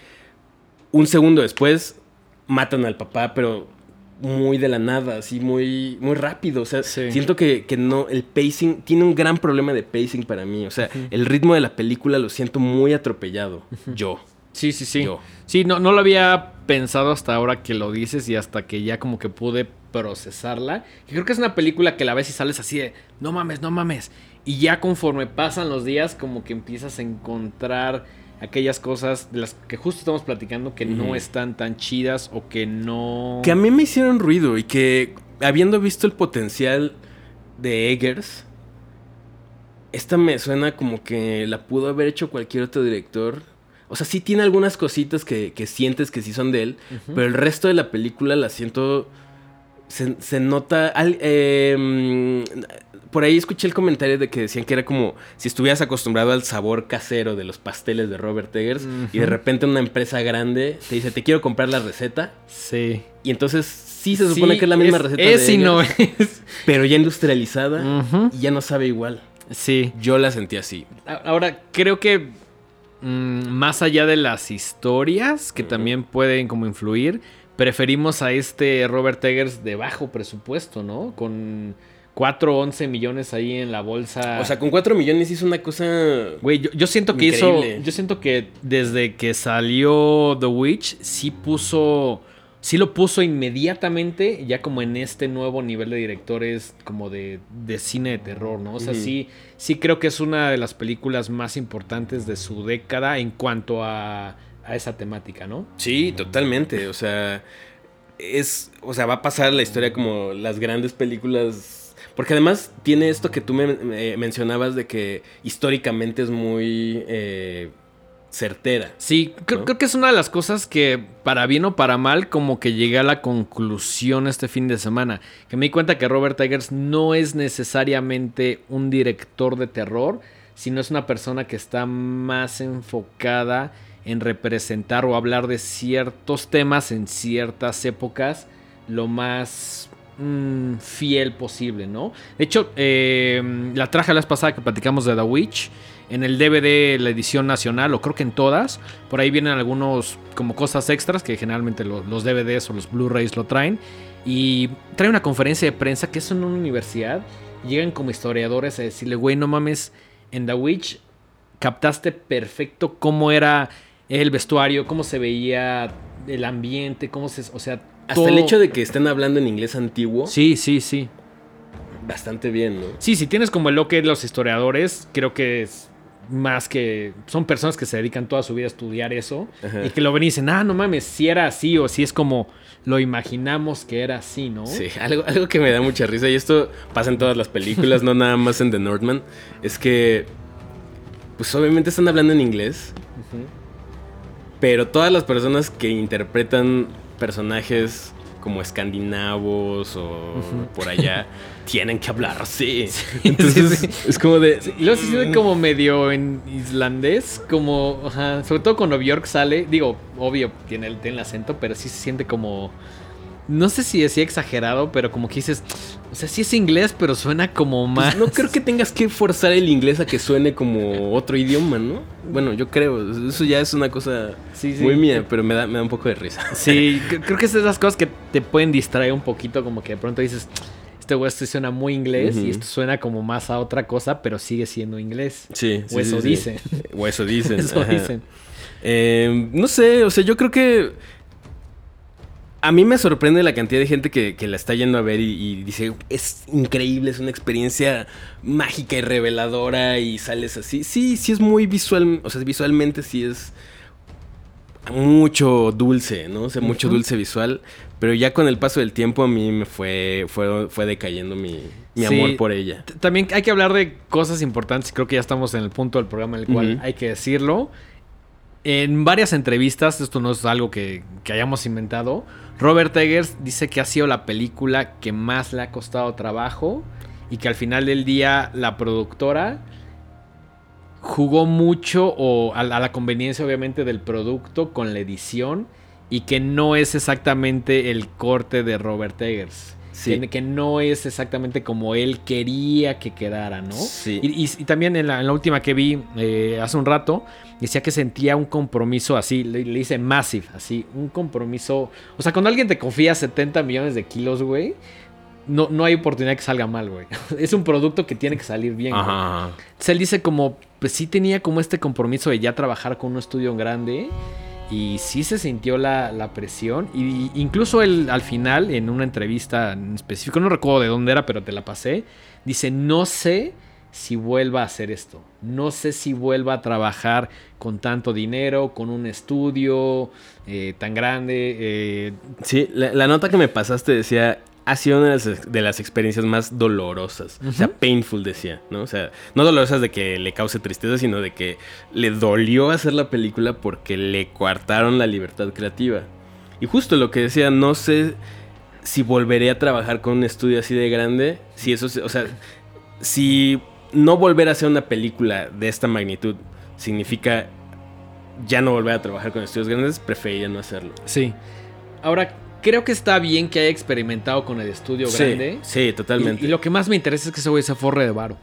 A: un segundo después matan al papá, pero muy de la nada, así muy, muy rápido. O sea,
B: Sí.
A: siento que, que no, el pacing, tiene un gran problema de pacing para mí. O sea, el ritmo de la película lo siento muy atropellado. Yo.
B: Sí, sí, sí.
A: Yo.
B: Sí, no, no lo había pensado hasta ahora que lo dices y hasta que ya como que pude procesarla. Y creo que es una película que la ves y sales así de, no mames, no mames. Y ya conforme pasan los días como que empiezas a encontrar aquellas cosas de las que justo estamos platicando que no están tan chidas o que no...
A: Que a mí me hicieron ruido y que habiendo visto el potencial de Eggers, esta me suena como que la pudo haber hecho cualquier otro director. O sea, sí tiene algunas cositas que, que sientes que sí son de él, pero el resto de la película la siento... Se, se nota... al- eh, por ahí escuché el comentario de que decían que era como si estuvieras acostumbrado al sabor casero de los pasteles de Robert Eggers y de repente una empresa grande te dice, te quiero comprar la receta.
B: Sí.
A: Y entonces sí se supone que es la misma receta.
B: Es
A: de
B: y no es.
A: Pero ya industrializada y ya no sabe igual.
B: Sí.
A: Yo la sentí así.
B: Ahora, creo que mm, más allá de las historias, que también pueden como influir, preferimos a este Robert Eggers de bajo presupuesto, ¿no? Con 4 o 11 millones ahí en la bolsa.
A: O sea, con 4 millones hizo una cosa...
B: Güey, yo, yo siento que
A: Increíble.
B: hizo. Yo siento que desde que salió The Witch, sí puso. Sí lo puso inmediatamente, ya como en este nuevo nivel de directores, como de, de cine de terror, ¿no? O sea, sí, sí creo que es una de las películas más importantes de su década en cuanto a, a esa temática, ¿no?
A: Sí, totalmente. O sea, es. O sea, va a pasar la historia como las grandes películas. Porque además tiene esto que tú me, me mencionabas de que históricamente es muy eh, certera.
B: Sí, creo, creo que es una de las cosas que, para bien o para mal, como que llegué a la conclusión este fin de semana. Que me di cuenta que Robert Eggers no es necesariamente un director de terror, sino es una persona que está más enfocada en representar o hablar de ciertos temas en ciertas épocas lo más mm, fiel posible, ¿no? De hecho, eh, la traje la vez pasada que platicamos de The Witch. En el DVD, la edición nacional, o creo que en todas, por ahí vienen algunos como cosas extras que generalmente lo- los, DVDs o los Blu-rays lo traen. Y trae una conferencia de prensa que es en una universidad. Llegan como historiadores a decirle, güey, no mames, en The Witch captaste perfecto cómo era el vestuario, cómo se veía el ambiente, cómo se... O sea,
A: Hasta
B: todo-
A: el hecho de que estén hablando en inglés antiguo,
B: Sí, sí, sí.
A: bastante bien, ¿no?
B: Sí, si tienes como lo que los historiadores, creo que es más que son personas que se dedican toda su vida a estudiar eso
A: Ajá.
B: y que lo ven y dicen, ah, no mames, si era así o si es como lo imaginamos que era así, ¿no?
A: Sí, algo, algo que me da mucha risa, y esto pasa en todas las películas, no nada más en The Northman, es que, pues obviamente están hablando en inglés, pero todas las personas que interpretan personajes como escandinavos o por allá, tienen que hablar así. Entonces,
B: sí,
A: es como de...
B: Y luego se siente como medio en islandés, como, ajá, sobre todo cuando Bjork sale, digo, obvio, tiene el, tiene el acento, pero sí se siente como, no sé si decía exagerado, pero como que dices, o sea, sí es inglés, pero suena como
A: Pues
B: más...
A: no creo que tengas que forzar el inglés a que suene como otro idioma, ¿no? Bueno, yo creo, eso ya es una cosa
B: Sí, sí.
A: muy mía, pero me da, me da un poco de risa.
B: Sí, cre- creo que es de esas cosas que te pueden distraer un poquito, como que de pronto dices, este güey esto suena muy inglés y esto suena como más a otra cosa, pero sigue siendo inglés.
A: Sí,
B: O eso dicen.
A: O eso dicen.
B: Eso
A: ajá.
B: dicen.
A: Eh, no sé, o sea, yo creo que. A mí me sorprende la cantidad de gente que, que la está yendo a ver y, y dice, es increíble, es una experiencia mágica y reveladora y sales así. Sí, sí es muy visual, o sea, visualmente sí es mucho dulce, ¿no? O sea, mucho dulce visual, pero ya con el paso del tiempo a mí me fue, fue, fue decayendo mi, mi
B: Sí.
A: amor por ella.
B: También hay que hablar de cosas importantes. Creo que ya estamos en el punto del programa en el cual hay que decirlo. En varias entrevistas, esto no es algo que, que hayamos inventado. Robert Eggers dice que ha sido la película que más le ha costado trabajo y que al final del día la productora jugó mucho o a, la- a la conveniencia obviamente del producto con la edición y que no es exactamente el corte de Robert Eggers.
A: Sí.
B: Que, que no es exactamente como él quería que quedara, ¿no?
A: Sí.
B: Y, y- y también en la, en la última que vi eh, hace un rato, decía que sentía un compromiso así, le, le dice massive, así, un compromiso. O sea, cuando alguien te confía 70 millones de kilos, güey, no, no hay oportunidad que salga mal, güey. Es un producto que tiene que salir bien. güey.
A: Ajá.
B: Entonces él dice como, pues sí tenía como este compromiso de ya trabajar con un estudio grande. Y sí se sintió la, la presión. Y incluso él al final, en una entrevista en específico, no recuerdo de dónde era, pero te la pasé. Dice, no sé si vuelva a hacer esto. No sé si vuelva a trabajar con tanto dinero, con un estudio eh, tan grande. eh,
A: Sí, la, la nota que me pasaste decía, ha sido una de las, de las experiencias más dolorosas. O sea, painful decía, ¿no? O sea, no dolorosas de que le cause tristeza, sino de que le dolió hacer la película porque le coartaron la libertad creativa. Y justo lo que decía, no sé si volveré a trabajar con un estudio así de grande, si eso, o sea, si no volver a hacer una película de esta magnitud significa ya no volver a trabajar con estudios grandes, preferiría no hacerlo.
B: Sí. Ahora, creo que está bien que haya experimentado con el estudio
A: Sí,
B: grande.
A: sí, totalmente.
B: Y, y lo que más me interesa es que ese güey se forre de varo.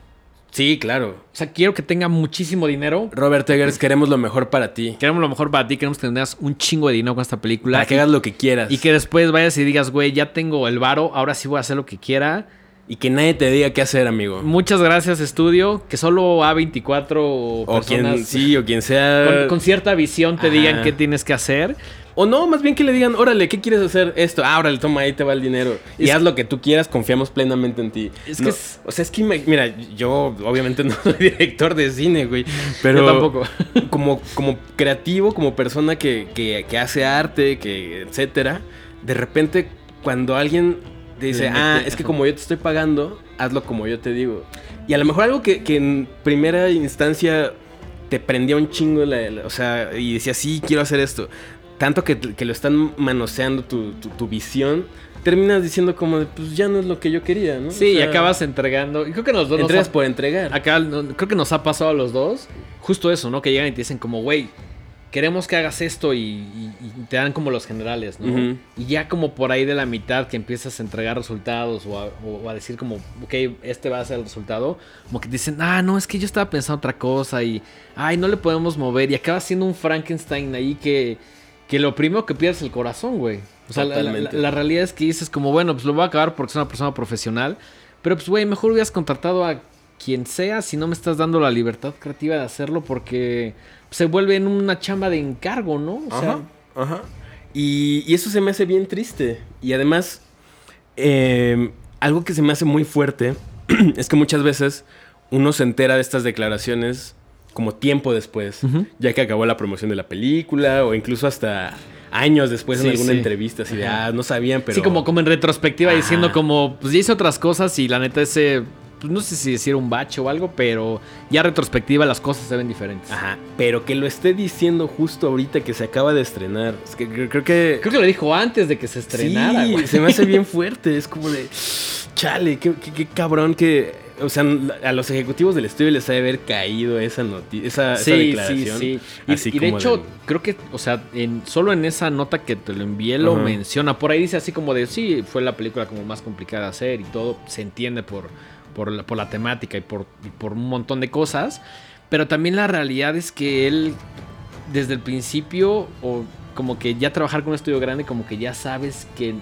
A: Sí, claro.
B: O sea, quiero que tenga muchísimo dinero.
A: Robert Eggers, queremos lo mejor para ti.
B: Queremos lo mejor para ti, queremos que tengas un chingo de dinero con esta película.
A: Para que hagas lo que quieras.
B: Y que después vayas y digas, güey, ya tengo el varo, ahora sí voy a hacer lo que quiera.
A: Y que nadie te diga qué hacer, amigo.
B: Muchas gracias, estudio. Que solo A24
A: O
B: personas
A: quien sí, o quien sea.
B: con, con cierta visión te
A: Ajá.
B: digan qué tienes que hacer.
A: O no, más bien que le digan, órale, ¿qué quieres hacer? Esto, ah, órale, toma, ahí te va el dinero. Y
B: Es-
A: haz lo que tú quieras, confiamos plenamente en ti.
B: Es que es-
A: O sea, es que, mira, yo obviamente no soy director de cine, güey. Pero
B: Yo tampoco.
A: Como, como creativo, como persona que, que- que hace arte, que etcétera, de repente cuando alguien dice, ah, es que como yo te estoy pagando, hazlo como yo te digo. Y a lo mejor algo que, que en primera instancia te prendía un chingo, la- la- o sea, y decía, sí, quiero hacer esto. Tanto que, que lo están manoseando tu, tu- tu visión, terminas diciendo como, de, pues ya no es lo que yo quería, ¿no?
B: Sí,
A: O
B: y acabas entregando. Y creo que los dos nos
A: Entregas
B: ha-
A: por entregar.
B: Acá creo que nos ha pasado a los dos. Justo eso, ¿no? Que llegan y te dicen como, güey, queremos que hagas esto y, y- y te dan como los generales, ¿no? Y ya como por ahí de la mitad que empiezas a entregar resultados o a, o a decir como, ok, este va a ser el resultado, como que dicen, ah, no, es que yo estaba pensando otra cosa y, ay, no le podemos mover y acaba siendo un Frankenstein ahí que, que lo primero que pierdes es el corazón, güey. O sea, la, la- realidad es que dices como, bueno, pues lo voy a acabar porque soy una persona profesional, pero pues, güey, mejor hubieras contratado a quien sea si no me estás dando la libertad creativa de hacerlo porque se vuelve en una chamba de encargo, ¿no? O sea,
A: Ajá, ajá. Y, y eso se me hace bien triste. Y además, eh, algo que se me hace muy fuerte es que muchas veces uno se entera de estas declaraciones como tiempo después, ya que acabó la promoción de la película o incluso hasta años después
B: Sí,
A: en alguna
B: sí.
A: entrevista, así de,
B: Ajá.
A: ah, no sabían, pero...
B: Sí, como, como en retrospectiva
A: Ajá.
B: diciendo como, pues ya hice otras cosas y la neta ese, pues no sé si decir un bache o algo, pero ya retrospectiva las cosas se ven diferentes.
A: Ajá, pero que lo esté diciendo justo ahorita que se acaba de estrenar. Es que creo, que...
B: Creo que lo dijo antes de que se estrenara,
A: Sí,
B: güey.
A: se me hace bien fuerte. Es como de. Chale, qué, qué- qué cabrón que. O sea, a los ejecutivos del estudio les ha de haber caído esa noticia, esa,
B: Sí, sí,
A: declaración.
B: sí. Y,
A: Así
B: y de hecho, creo que, o sea, en, solo en esa nota que te lo envié lo menciona. Por ahí dice así como de, sí, fue la película como más complicada de hacer y todo. Se entiende por, por, la, por la temática y por, y por un montón de cosas. Pero también la realidad es que él, desde el principio, o como que ya trabajar con un estudio grande, como que ya sabes que,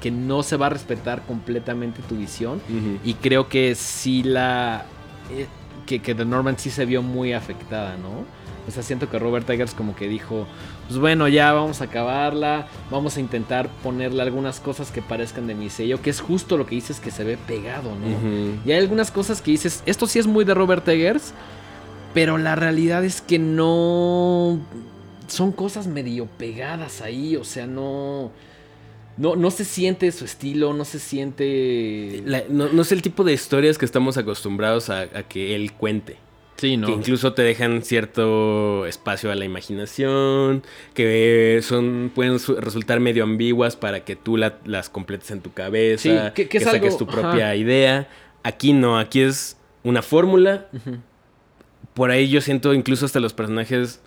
B: que no se va a respetar completamente tu visión. Y creo que sí la. eh, que, que The Norman sí se vio muy afectada, ¿no? O sea, siento que Robert Eggers como que dijo, pues bueno, ya vamos a acabarla, vamos a intentar ponerle algunas cosas que parezcan de mi sello, que es justo lo que dices que se ve pegado, ¿no? Y hay algunas cosas que dices, esto sí es muy de Robert Eggers, pero la realidad es que no... Son cosas medio pegadas ahí, o sea, no... No, no se siente su estilo, no se siente...
A: La- no, no es el tipo de historias que estamos acostumbrados a, a que él cuente.
B: Sí,
A: Que incluso te dejan cierto espacio a la imaginación, que son pueden su- resultar medio ambiguas para que tú la- las completes en tu cabeza,
B: Sí, que- que es
A: saques
B: algo-
A: tu propia
B: ajá.
A: idea. Aquí no, aquí es una fórmula. Por ahí yo siento incluso hasta los personajes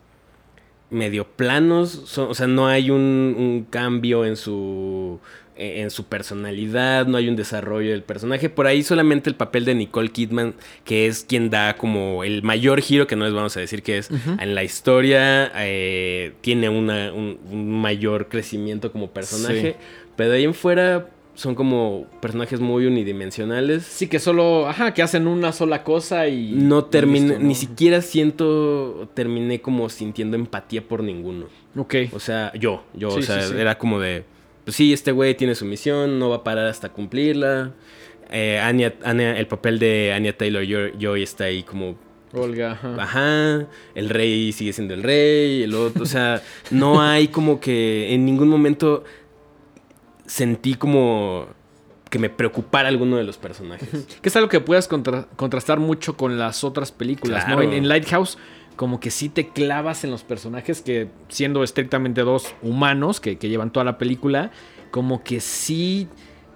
A: medio planos, son- o sea, no hay un, un cambio en su eh, en su personalidad, no hay un desarrollo del personaje. Por ahí solamente el papel de Nicole Kidman, que es quien da como el mayor giro, que no les vamos a decir que es en la historia, eh, tiene una- un, un mayor crecimiento como personaje. Pero de ahí en fuera son como personajes muy unidimensionales.
B: Sí, que solo, ajá, que hacen una sola cosa y...
A: No terminé, ni siquiera siento, terminé como sintiendo empatía por ninguno.
B: Ok.
A: O sea, yo, yo,
B: Sí,
A: o sea,
B: sí, sí.
A: era como de, pues sí, este güey tiene su misión, no va a parar hasta cumplirla. Eh, Anya- Anya- el papel de Anya Taylor Joy está ahí como,
B: Olga, ajá.
A: ajá, el rey sigue siendo el rey, el otro, o sea, no hay como que en ningún momento sentí como que me preocupara alguno de los personajes.
B: Que es algo que puedas contra- contrastar mucho con las otras películas, ¿no? En, en Lighthouse, como que sí te clavas en los personajes que, siendo estrictamente dos humanos que, que llevan toda la película, como que sí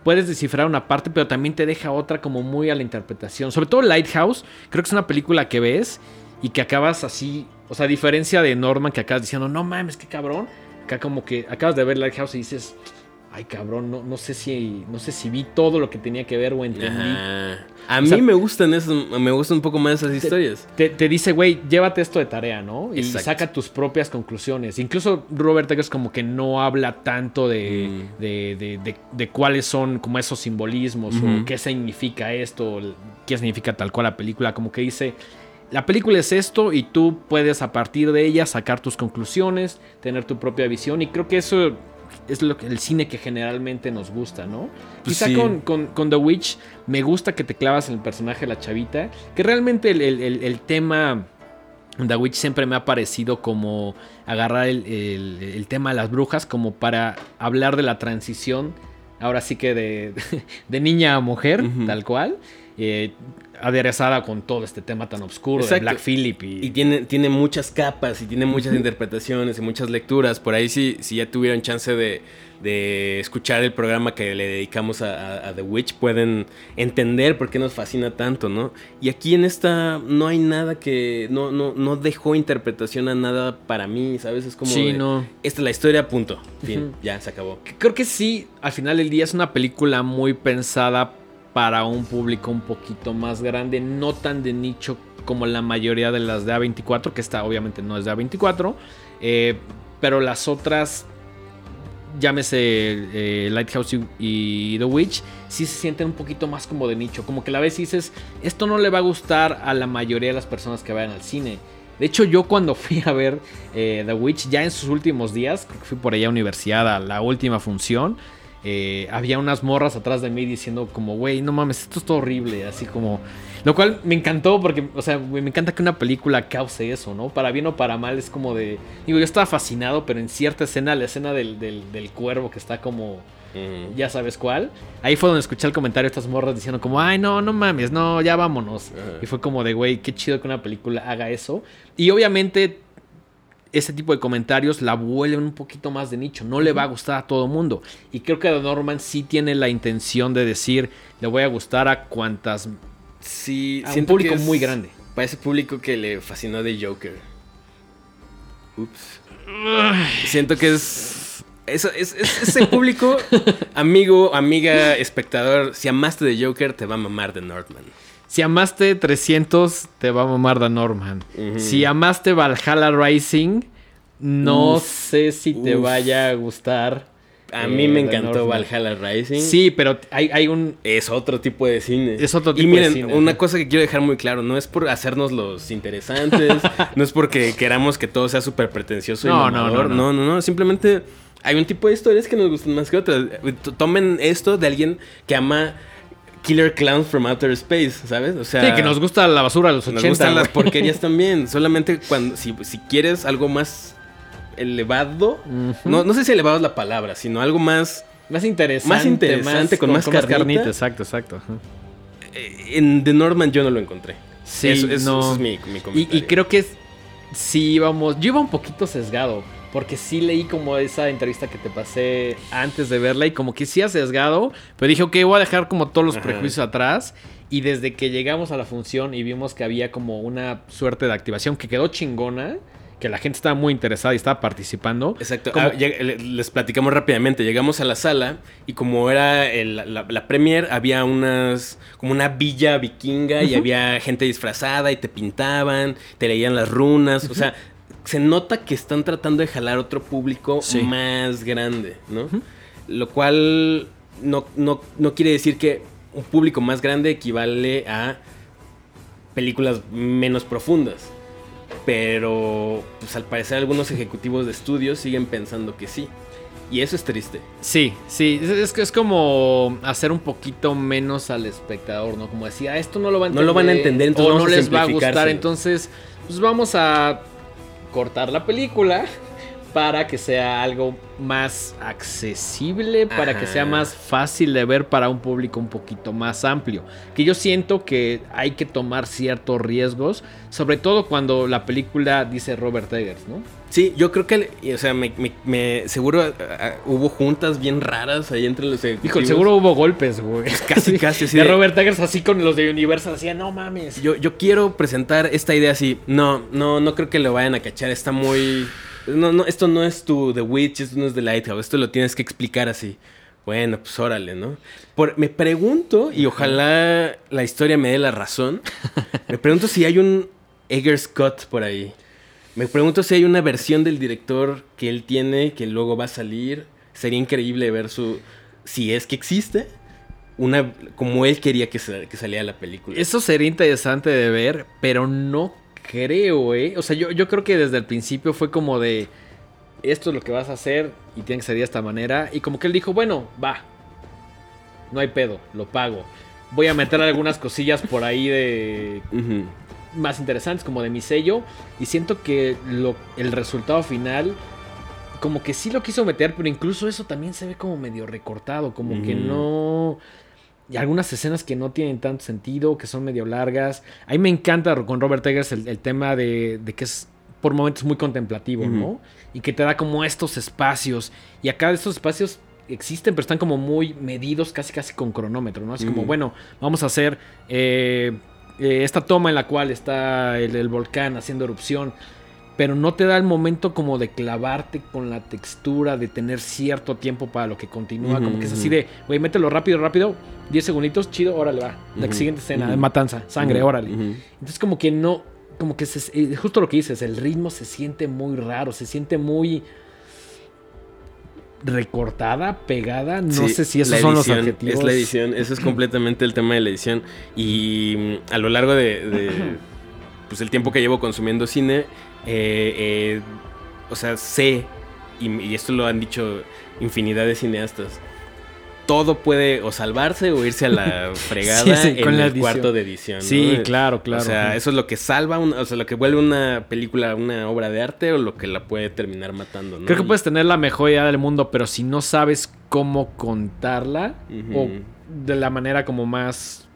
B: puedes descifrar una parte, pero también te deja otra como muy a la interpretación. Sobre todo Lighthouse, creo que es una película que ves y que acabas así, o sea, a diferencia de Norman que acabas diciendo, no mames, qué cabrón, acá como que acabas de ver Lighthouse y dices, ay cabrón, no, no sé si no sé si vi todo lo que tenía que ver o entendí.
A: A mí me gustan esos, me gustan un poco más esas historias.
B: Te, dice, güey, llévate esto de tarea, ¿no? Y saca tus propias conclusiones. Incluso Robert Eggers como que no habla tanto de, mm. de, de, cuáles son como esos simbolismos o qué significa esto, qué significa tal cual la película. Como que dice, la película es esto y tú puedes a partir de ella sacar tus conclusiones, tener tu propia visión y creo que eso es lo que, el cine que generalmente nos gusta, ¿no? Pues Quizá con, The Witch me gusta que te clavas en el personaje de la chavita, que realmente el, el, el tema... The Witch siempre me ha parecido como agarrar el, tema de las brujas como para hablar de la transición, ahora sí que de, de niña a mujer, tal cual. Eh, aderezada con todo este tema tan oscuro de Black Phillip.
A: Y, tiene, tiene muchas capas y tiene muchas interpretaciones y muchas lecturas. Por ahí si, si ya tuvieron chance de, escuchar el programa que le dedicamos a, The Witch, pueden entender por qué nos fascina tanto, ¿no? Y aquí en esta no hay nada que... No, no, no dejó interpretación a nada para mí, ¿sabes? Es como...
B: Sí, no.
A: Esta es la historia, punto. Fin, ya se acabó.
B: Creo que sí, al final del día es una película muy pensada para un público un poquito más grande, no tan de nicho como la mayoría de las de A24, que esta obviamente no es de A24, eh, pero las otras, llámese eh, Lighthouse y, The Witch, sí se sienten un poquito más como de nicho, como que la vez dices, esto no le va a gustar a la mayoría de las personas que vayan al cine. De hecho, yo cuando fui a ver eh, The Witch, ya en sus últimos días, fui por allá a universidad a la última función, eh, había unas morras atrás de mí diciendo como, güey, no mames, esto es todo horrible, así como... Lo cual me encantó porque, o sea, me encanta que una película cause eso, ¿no? Para bien o para mal es como de... Digo, yo estaba fascinado, pero en cierta escena, la escena del, del, cuervo que está como... Ya sabes cuál. Ahí fue donde escuché el comentario de estas morras diciendo como, ay, no, no mames, no, ya vámonos. Y fue como de, güey, qué chido que una película haga eso. Y obviamente ese tipo de comentarios la vuelven un poquito más de nicho. No le va a gustar a todo mundo. Y creo que Norman sí tiene la intención de decir, le voy a gustar a cuantas...
A: Sí,
B: a un público muy grande.
A: Para ese público que le fascinó de Joker. Ups. Siento que es... es, es ese público, amigo, amiga, espectador, si amaste de Joker, te va a mamar de Norman.
B: Si amaste 300, te va a mamar The Norman. Si amaste Valhalla Rising, no sé si te vaya a gustar.
A: A mí me eh, encantó Valhalla Rising.
B: Sí, pero hay, un...
A: Es otro tipo de cine.
B: Es otro tipo de cine.
A: Una cosa que quiero dejar muy claro, no es por hacernos los interesantes, no es porque queramos que todo sea súper pretencioso y no, no, no, no, no, no, simplemente hay un tipo de historias que nos gustan más que otras. Tomen esto de alguien que ama Killer Clowns from Outer Space, ¿sabes?
B: O sea, sí, que nos gusta la basura de los 80.
A: Nos gustan las porquerías también. Solamente cuando, si, quieres algo más elevado, no, no sé si elevado es la palabra, sino algo más...
B: Más interesante.
A: Más interesante, con, más, carnita.
B: Exacto, exacto.
A: Eh, en The Norman yo no lo encontré.
B: Sí, eso, es mi, mi comentario. Y, y, creo que sí íbamos... Yo iba un poquito sesgado porque sí leí como esa entrevista que te pasé antes de verla y como que sí ha sesgado, pero dije, ok, voy a dejar como todos los prejuicios atrás. Y desde que llegamos a la función y vimos que había como una suerte de activación que quedó chingona, que la gente estaba muy interesada y estaba participando.
A: Exacto. Ah, les platicamos rápidamente. Llegamos a la sala y como era la, la, premier, había unas como una villa vikinga y había gente disfrazada y te pintaban, te leían las runas. O sea, se nota que están tratando de jalar otro público más grande, ¿no? Lo cual no, no, quiere decir que un público más grande equivale a películas menos profundas. Pero, pues al parecer algunos ejecutivos de estudios siguen pensando que sí. Y eso es triste.
B: Sí, sí, es, es como hacer un poquito menos al espectador, ¿no? Como decía, esto no lo van a
A: entender. No lo van a entender,
B: entonces o no les va a gustar, entonces pues vamos a cortar la película para que sea algo más accesible, para que sea más fácil de ver para un público un poquito más amplio. Que yo siento que hay que tomar ciertos riesgos, sobre todo cuando la película dice Robert Eggers, ¿no?
A: Sí, yo creo que, o sea, me, me- me- seguro ah, ah, hubo juntas bien raras ahí entre los
B: Hijo, seguro hubo golpes, güey.
A: Casi, casi, así
B: de
A: de-
B: Robert Eggers así con los de Universal, decía, no mames.
A: Yo, yo quiero presentar esta idea así. No, no, no creo que lo vayan a cachar. Está muy. No, no, esto no es tu The Witch, esto no es The Lighthouse. Esto lo tienes que explicar así. Bueno, pues órale, ¿no? Por- me pregunto, y ojalá la historia me dé la razón. me pregunto si hay un Eggers Cut por ahí. Me pregunto si hay una versión del director que él tiene que luego va a salir. Sería increíble ver su. Si es que existe. Una. Como él quería que, sa- que saliera la película.
B: Eso sería interesante de ver, pero no creo, ¿eh? O sea, yo, yo creo que desde el principio fue como de, esto es lo que vas a hacer y tiene que ser de esta manera. Y como que él dijo, bueno, va, no hay pedo, lo pago. Voy a meter algunas cosillas por ahí de. Más interesantes, como de mi sello. Y siento que lo, el resultado final, como que sí lo quiso meter, pero incluso eso también se ve como medio recortado, como que no... Y algunas escenas que no tienen tanto sentido, que son medio largas. A mí me encanta con Robert Eggers el, el tema de, de que es por momentos muy contemplativo. ¿no? Y que te da como estos espacios. Y acá estos espacios existen, pero están como muy medidos, casi casi con cronómetro, ¿no? Así como, bueno, vamos a hacer eh, eh, esta toma en la cual está el, el volcán haciendo erupción. Pero no te da el momento como de clavarte con la textura, de tener cierto tiempo para lo que continúa. Como que es así de, güey, mételo rápido, rápido. 10 segunditos, chido, órale, va. La siguiente escena, matanza, sangre, órale. Entonces como que no, como que se, eh, justo lo que dices, el ritmo se siente muy raro, se siente muy recortada, pegada, no
A: Sí,
B: sé si esos
A: la
B: son los
A: edición,
B: adjetivos.
A: Es la edición, eso es completamente el tema de la edición. Y mm, a lo largo de, de, pues, el tiempo que llevo consumiendo cine, eh, eh, o sea, sé, y, y esto lo han dicho infinidad de cineastas, todo puede o salvarse o irse a la fregada
B: Sí, sí,
A: en
B: con
A: el
B: edición.
A: cuarto de edición. ¿no?
B: Sí, claro, claro.
A: O sea, eso es lo que salva, una- o sea, lo que vuelve una película una obra de arte o lo que la puede terminar matando. ¿no?
B: Creo que puedes tener la mejor idea del mundo, pero si no sabes cómo contarla o de la manera como más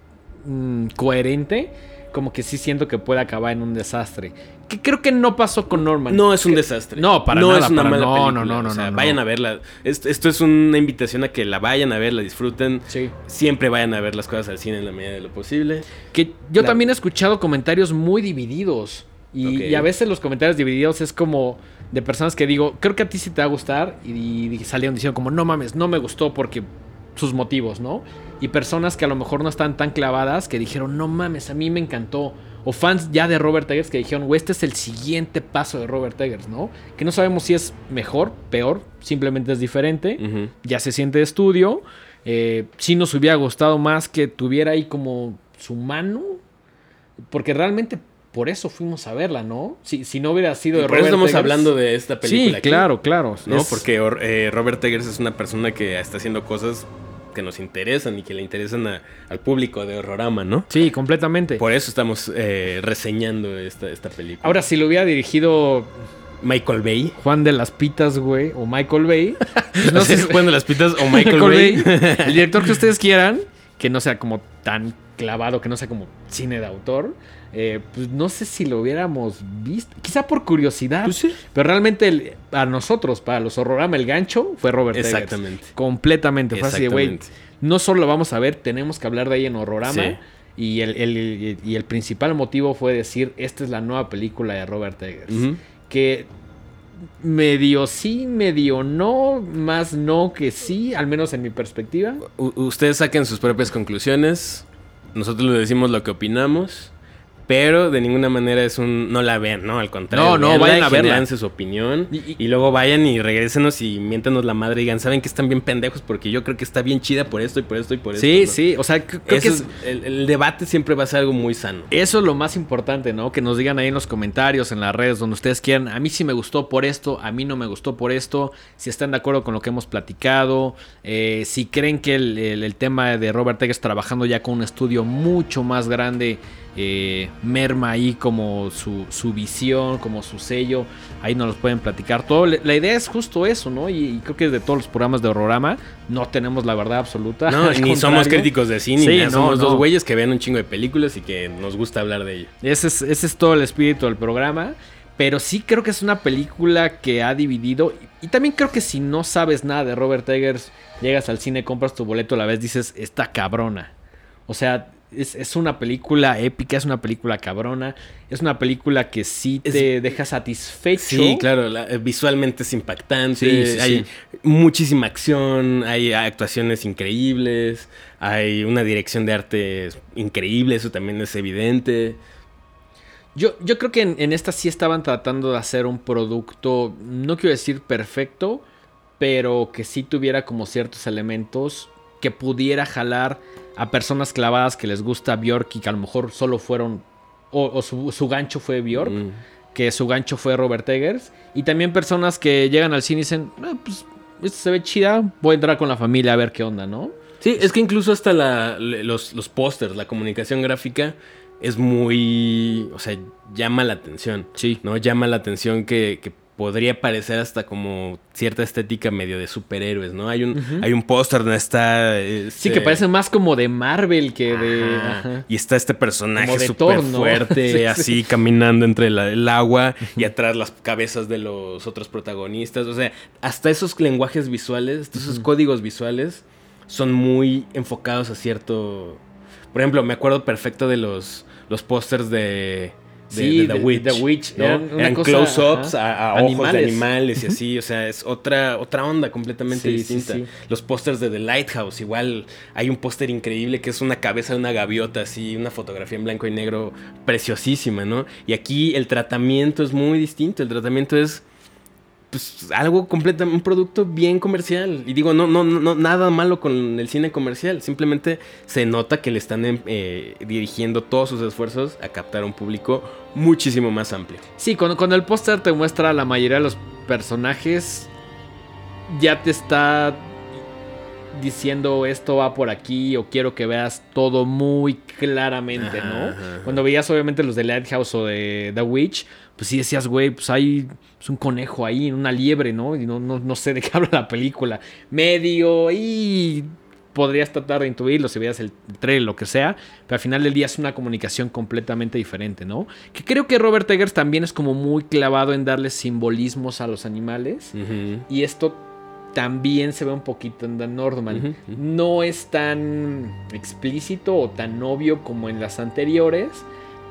B: mm, coherente, como que sí siento que puede acabar en un desastre. Que creo que no pasó con Norman.
A: No es un
B: Que-
A: desastre.
B: No, para
A: no
B: nada,
A: es una
B: para-
A: mala
B: no,
A: película.
B: no, no, no,
A: o sea,
B: no,
A: vayan a verla. Esto, esto es una invitación a que la vayan a ver, la disfruten.
B: Sí.
A: Siempre vayan a ver las cosas al cine en la medida de lo posible.
B: Que yo
A: La-
B: también he escuchado comentarios muy divididos. Y a veces los comentarios divididos es como de personas que digo, creo que a ti sí te va a gustar. Y, y salieron diciendo como, no mames, no me gustó porque sus motivos, ¿no? Y personas que a lo mejor no están tan clavadas que dijeron, no mames, a mí me encantó. O fans ya de Robert Eggers que dijeron, güey, este es el siguiente paso de Robert Eggers, ¿no? Que no sabemos si es mejor, peor, simplemente es diferente ya se siente de estudio. Eh, sí nos hubiera gustado más que tuviera ahí como su mano. Porque realmente por eso fuimos a verla, ¿no? Si, si no hubiera sido
A: Y
B: de
A: por eso
B: Robert
A: estamos
B: Eggers-
A: hablando de esta película.
B: Sí,
A: aquí,
B: claro, claro.
A: ¿no?
B: Es-
A: Porque or- eh, Robert Eggers es una persona que está haciendo cosas que nos interesan y que le interesan a- al público de Horrorama, ¿no?
B: Sí, completamente.
A: Por eso estamos eh, reseñando esta, esta película.
B: Ahora, si lo hubiera dirigido
A: Michael Bay.
B: Juan de las Pitas, güey, o Michael Bay. pues
A: No sé si Juan de las Pitas o Michael, Bay.
B: El director que ustedes quieran, que no sea como tan clavado, que no sea como cine de autor. Eh, pues no sé si lo hubiéramos visto. Quizá por curiosidad.
A: Pues sí.
B: Pero realmente el- para nosotros, para los Horrorama, el gancho fue Robert Eggers.
A: Exactamente.
B: Completamente. Fue así de, güey, no solo lo vamos a ver, tenemos que hablar de ahí en Horrorama.
A: Sí.
B: Y el, el- y el principal motivo fue decir, esta es la nueva película de Robert Eggers.
A: Ujú.
B: Que medio sí, medio no, más no que sí, al menos en mi perspectiva.
A: U- ustedes saquen sus propias conclusiones. Nosotros les decimos lo que opinamos. Pero de ninguna manera es un. No la vean, ¿no? Al contrario.
B: No, no,
A: véanla
B: vayan a verla.
A: su opinión.
B: Y-
A: Y,
B: y-
A: luego vayan y regrésenos y miéntanos la madre y digan, ¿saben que están bien pendejos? Porque yo creo que está bien chida por esto y por esto y por esto.
B: Sí,
A: ¿no?
B: sí, o sea, creo que
A: Eso
B: es,
A: es- el, el debate siempre va a ser algo muy sano.
B: Eso es lo más importante, ¿no? Que nos digan ahí en los comentarios, en las redes, donde ustedes quieran. A mí sí me gustó por esto, a mí no me gustó por esto. Si están de acuerdo con lo que hemos platicado. eh, si creen que el, el- el tema de Robert Eggers trabajando ya con un estudio mucho más grande eh, merma ahí como su, su, visión, como su sello. Ahí nos los pueden platicar todo. La idea es justo eso, ¿no? Y, creo que de todos los programas de Horrorama no tenemos la verdad absoluta.
A: No, ni somos críticos de cine, somos dos güeyes que ven un chingo de películas y que nos gusta hablar de ello.
B: Ese es, ese es todo el espíritu del programa. Pero sí creo que es una película que ha dividido. Y, también creo que si no sabes nada de Robert Eggers, llegas al cine, compras tu boleto, a la vez dices, está cabrona. O sea, es, una película épica, es una película cabrona, es una película que sí te deja satisfecho.
A: Sí, claro, eh, visualmente es impactante, hay muchísima acción, hay actuaciones increíbles, hay una dirección de arte increíble, eso también es evidente.
B: Yo, yo creo que en, en esta sí estaban tratando de hacer un producto, no quiero decir perfecto, pero que sí tuviera como ciertos elementos que pudiera jalar a personas clavadas que les gusta Bjork y que a lo mejor solo fueron, o, su, gancho fue Bjork, mm. que su gancho fue Robert Eggers, y también personas que llegan al cine y dicen, ah, pues esto se ve chida, voy a entrar con la familia a ver qué onda, ¿no?
A: Sí, es que incluso hasta la, los, los pósters, la comunicación gráfica es muy, o sea, llama la atención.
B: Sí.
A: ¿No? Llama la atención que, que podría parecer hasta como cierta estética medio de superhéroes, ¿no? Hay un, hay un póster donde está...
B: Sí, que este parece más como de Marvel que de...
A: Y está este personaje súper fuerte, así caminando entre el agua y atrás las cabezas de los otros protagonistas. O sea, hasta esos lenguajes visuales, esos códigos visuales son muy enfocados a cierto... Por ejemplo, me acuerdo perfecto de los, los pósters de
B: sí, The, Witch. The Witch.
A: Eran, close-ups a, ojos de animales y así. O sea, es otra, otra onda completamente distinta. Los pósters de The Lighthouse, igual hay un póster increíble que es una cabeza de una gaviota, así, una fotografía en blanco y negro preciosísima, ¿no? Y aquí el tratamiento es muy distinto. El tratamiento es pues algo completamente, un producto bien comercial. Y digo, no, no, no, nada malo con el cine comercial. Simplemente se nota que le están em, eh, dirigiendo todos sus esfuerzos a captar un público muchísimo más amplio.
B: Sí, cuando, cuando el póster te muestra la mayoría de los personajes, ya te está diciendo esto va por aquí o quiero que veas todo muy claramente, ¿no? Cuando veías obviamente los de Lighthouse o de The Witch, pues sí decías, güey, pues hay pues un conejo ahí, una liebre, ¿no? Y no, no, sé de qué habla la película. Medio y podrías tratar de intuirlo si veías el trailer, lo que sea, pero al final del día es una comunicación completamente diferente, ¿no? Que creo que Robert Eggers también es como muy clavado en darle simbolismos a los animales y esto también se ve un poquito en The Northman. No es tan explícito o tan obvio como en las anteriores,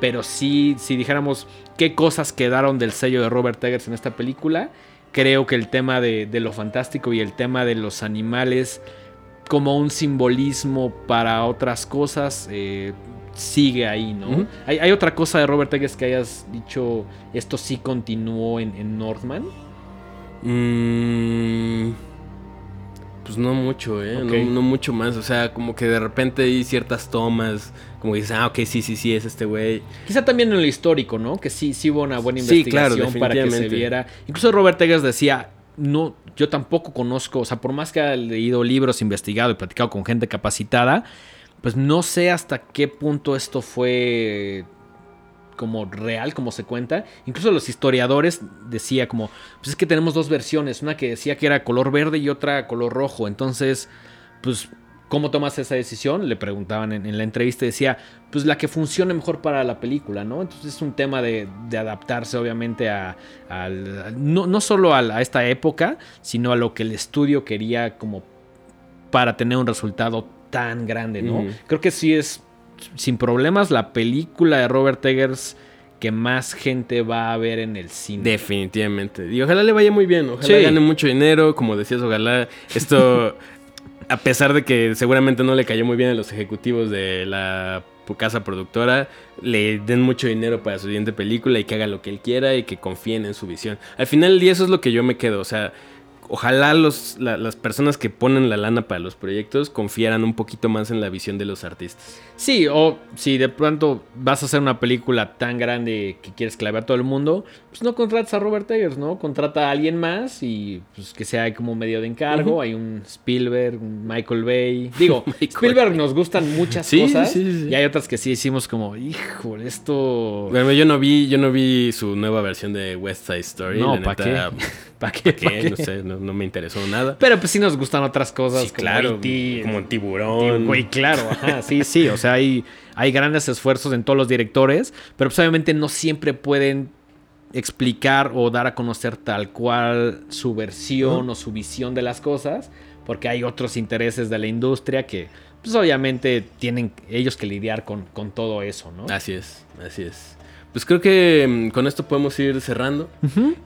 B: pero sí, si dijéramos qué cosas quedaron del sello de Robert Eggers en esta película, creo que el tema de, lo fantástico y el tema de los animales como un simbolismo para otras cosas eh, sigue ahí, ¿no? ¿Hay, otra cosa de Robert Eggers que hayas dicho, esto sí continuó en, Northman?
A: Mmm... Pues no mucho, ¿eh? No, mucho más. O sea, como que de repente hay ciertas tomas, como que dices, ah, ok, sí, sí, sí, es este güey.
B: Quizá también en lo histórico, ¿no? Que sí, sí hubo una buena investigación para que se viera. Incluso Robert Eggers decía, no, yo tampoco conozco, o sea, por más que haya leído libros, investigado y platicado con gente capacitada, pues no sé hasta qué punto esto fue como real, como se cuenta. Incluso los historiadores decía como, pues es que tenemos dos versiones, una que decía que era color verde y otra color rojo. Entonces, pues, ¿cómo tomas esa decisión? Le preguntaban en, la entrevista decía, pues la que funcione mejor para la película, ¿no? Entonces es un tema de, adaptarse obviamente a, no, no, solo a, esta época, sino a lo que el estudio quería como para tener un resultado tan grande, ¿no? Creo que sí es sin problemas la película de Robert Eggers que más gente va a ver en el cine.
A: Definitivamente. Y ojalá le vaya muy bien. Ojalá gane mucho dinero. Como decías, ojalá esto, a pesar de que seguramente no le cayó muy bien a los ejecutivos de la casa productora, le den mucho dinero para su siguiente película y que haga lo que él quiera y que confíen en su visión. Al final día eso es lo que yo me quedo. O sea, ojalá los, la- las personas que ponen la lana para los proyectos confiaran un poquito más en la visión de los artistas.
B: Sí, o si de pronto vas a hacer una película tan grande que quieres la vea todo el mundo, pues no contratas a Robert Eggers, ¿no? Contrata a alguien más y pues que sea como medio de encargo. Hay un Spielberg, un Michael Bay. Digo,
A: Michael
B: Spielberg
A: Bay.
B: nos gustan muchas
A: Sí,
B: cosas
A: sí, sí, sí.
B: y hay otras que sí hicimos como, hijo, esto...
A: Bueno, yo no vi, yo no vi su nueva versión de West Side Story.
B: No, ¿pa'
A: neta,
B: qué? ¿Para qué?
A: ¿Qué?
B: ¿Pa' qué?
A: No sé, no, no me interesó nada.
B: Pero pues sí nos gustan otras cosas
A: Sí,
B: como
A: claro, como tiburón.
B: Güey, claro, ajá, sí, sí, o sea, hay, hay grandes esfuerzos en todos los directores, pero pues obviamente no siempre pueden explicar o dar a conocer tal cual su versión o su visión de las cosas, porque hay otros intereses de la industria que pues obviamente tienen ellos que lidiar con, con todo eso, ¿no?
A: Así es, así es. Pues creo que mm, con esto podemos ir cerrando.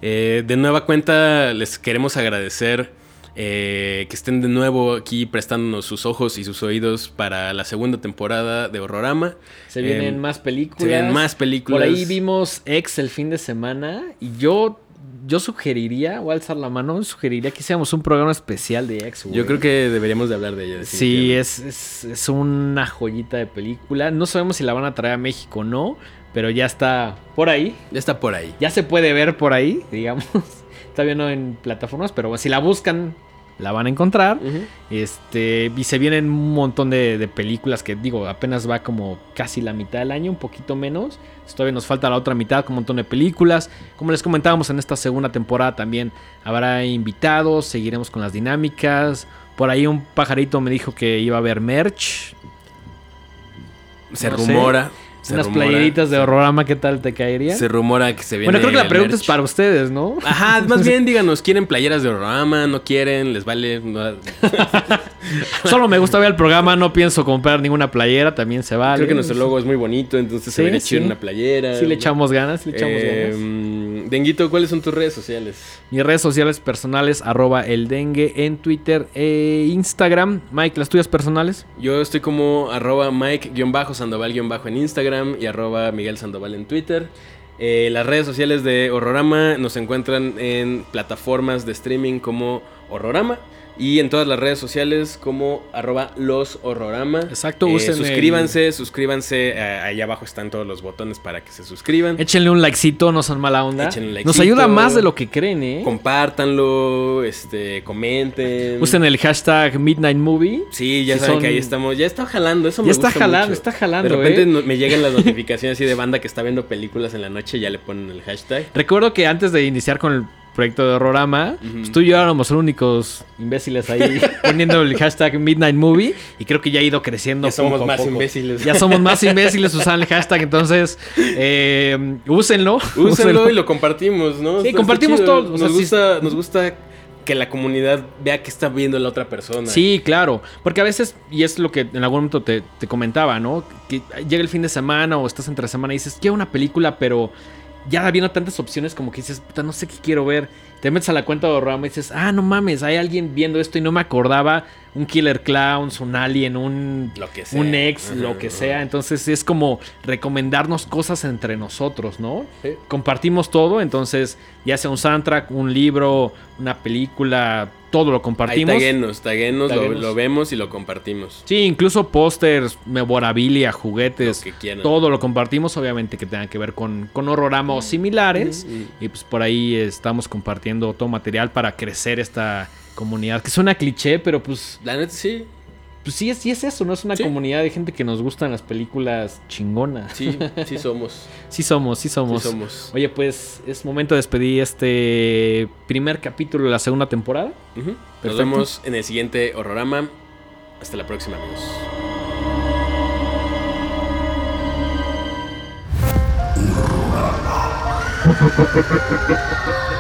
A: Eh, de nueva cuenta, les queremos agradecer eh, que estén de nuevo aquí prestándonos sus ojos y sus oídos para la segunda temporada de Horrorama.
B: Se vienen
A: Eh,
B: más películas.
A: Se vienen más películas.
B: Por ahí vimos Ex el fin de semana y yo, yo sugeriría, voy a alzar la mano, sugeriría que hiciéramos un programa especial de güey.
A: Yo creo que deberíamos de hablar de ella.
B: Sí, es, es, es una joyita de película. No sabemos si la van a traer a México o no, pero ya está por ahí.
A: Ya está por ahí.
B: Ya se puede ver por ahí, digamos. Todavía no en plataformas, pero si la buscan, la van a encontrar. Este, y se vienen un montón de, de películas que digo, apenas va como casi la mitad del año, un poquito menos. Todavía nos falta la otra mitad con un montón de películas. Como les comentábamos en esta segunda temporada también habrá invitados, seguiremos con las dinámicas. Por ahí un pajarito me dijo que iba a haber merch.
A: Se
B: No sé.
A: Se
B: unas
A: rumora,
B: playeritas de horrorama, ¿qué tal te caería?
A: Se rumora que se viene.
B: bueno, creo que la pregunta es para ustedes, ¿no?
A: Ajá, más bien díganos, ¿quieren playeras de horrorama? ¿No quieren? ¿Les vale? No-
B: Solo me gusta ver el programa, no pienso comprar ninguna playera, también se vale.
A: Creo que nuestro logo es muy bonito, entonces
B: Sí,
A: se vería
B: sí.
A: chido una playera.
B: Sí le echamos ganas, le echamos
A: Eh,
B: ganas.
A: Denguito, ¿cuáles son tus redes sociales?
B: Mis redes sociales personales, arroba el dengue en Twitter e Instagram. Mike, las tuyas personales.
A: Yo estoy como arroba Mike-Sandoval- en Y arroba Miguel Sandoval en Twitter. Eh, las redes sociales de Horrorama nos encuentran en plataformas de streaming como Horrorama y en todas las redes sociales como arroba los Horrorama.
B: Exacto,
A: Eh,
B: usen el-
A: suscríbanse, suscríbanse. eh, ahí abajo están todos los botones para que se suscriban.
B: Échenle un likecito, no son mala onda.
A: Échenle un
B: Nos
A: likecito.
B: ayuda más de lo que creen, ¿eh?
A: Compártanlo, este, comenten.
B: Usen el hashtag Midnight Movie.
A: Sí, ya
B: Si
A: saben
B: son-
A: que ahí estamos. Ya está jalando, eso me
B: Ya está
A: gusta
B: jalando,
A: mucho.
B: está jalando,
A: De repente
B: ¿eh?
A: me llegan las notificaciones así de banda que está viendo películas en la noche y ya le ponen el hashtag.
B: Recuerdo que antes de iniciar con el proyecto de Horrorama, pues tú y yo éramos los únicos imbéciles ahí poniendo el hashtag Midnight Movie y creo que ya ha ido creciendo
A: Ya somos
B: a
A: más
B: poco.
A: imbéciles.
B: Ya somos más imbéciles usando el hashtag, entonces eh, úsenlo.
A: Úsenlo y lo compartimos, ¿no?
B: Sí,
A: Está-
B: compartimos todo, sea,
A: nos,
B: sí-
A: gusta, nos gusta que la comunidad vea que está viendo la otra persona.
B: Sí, claro. Porque a veces, y es lo que en algún momento te, te comentaba, ¿no? Que llega el fin de semana o estás entre semana y dices, quiero una película, pero ya viendo tantas opciones como que dices, puta, no sé qué quiero ver. Te metes a la cuenta de Horrorama y dices, ah, no mames, hay alguien viendo esto y no me acordaba. Un Killer Clowns, un Alien, un,
A: Lo que sea.
B: un ex, lo que sea. Entonces es como recomendarnos cosas entre nosotros, ¿no?
A: Sí.
B: Compartimos todo, entonces ya sea un soundtrack, un libro, una película, todo lo
A: Ahí
B: compartimos.
A: taguenos, taguenos, lo,
B: Taguenos.
A: lo vemos y lo compartimos.
B: Sí, incluso pósters, memorabilia, juguetes,
A: Lo que quieran.
B: todo lo compartimos, obviamente que tenga que ver con, con horrorama o similares.
A: Mm.
B: Y pues por ahí estamos compartiendo todo material para crecer esta comunidad. Que suena cliché, pero pues,
A: La neta sí,
B: pues sí, es- sí es eso, ¿no? Es una
A: Sí.
B: comunidad de gente que nos gustan las películas chingonas.
A: sí, sí somos.
B: Sí somos, sí somos.
A: Sí somos.
B: Oye, pues es momento de despedir este primer capítulo de la segunda temporada.
A: Nos vemos en el siguiente Horrorama. Hasta la próxima, amigos.
C: Horrorama.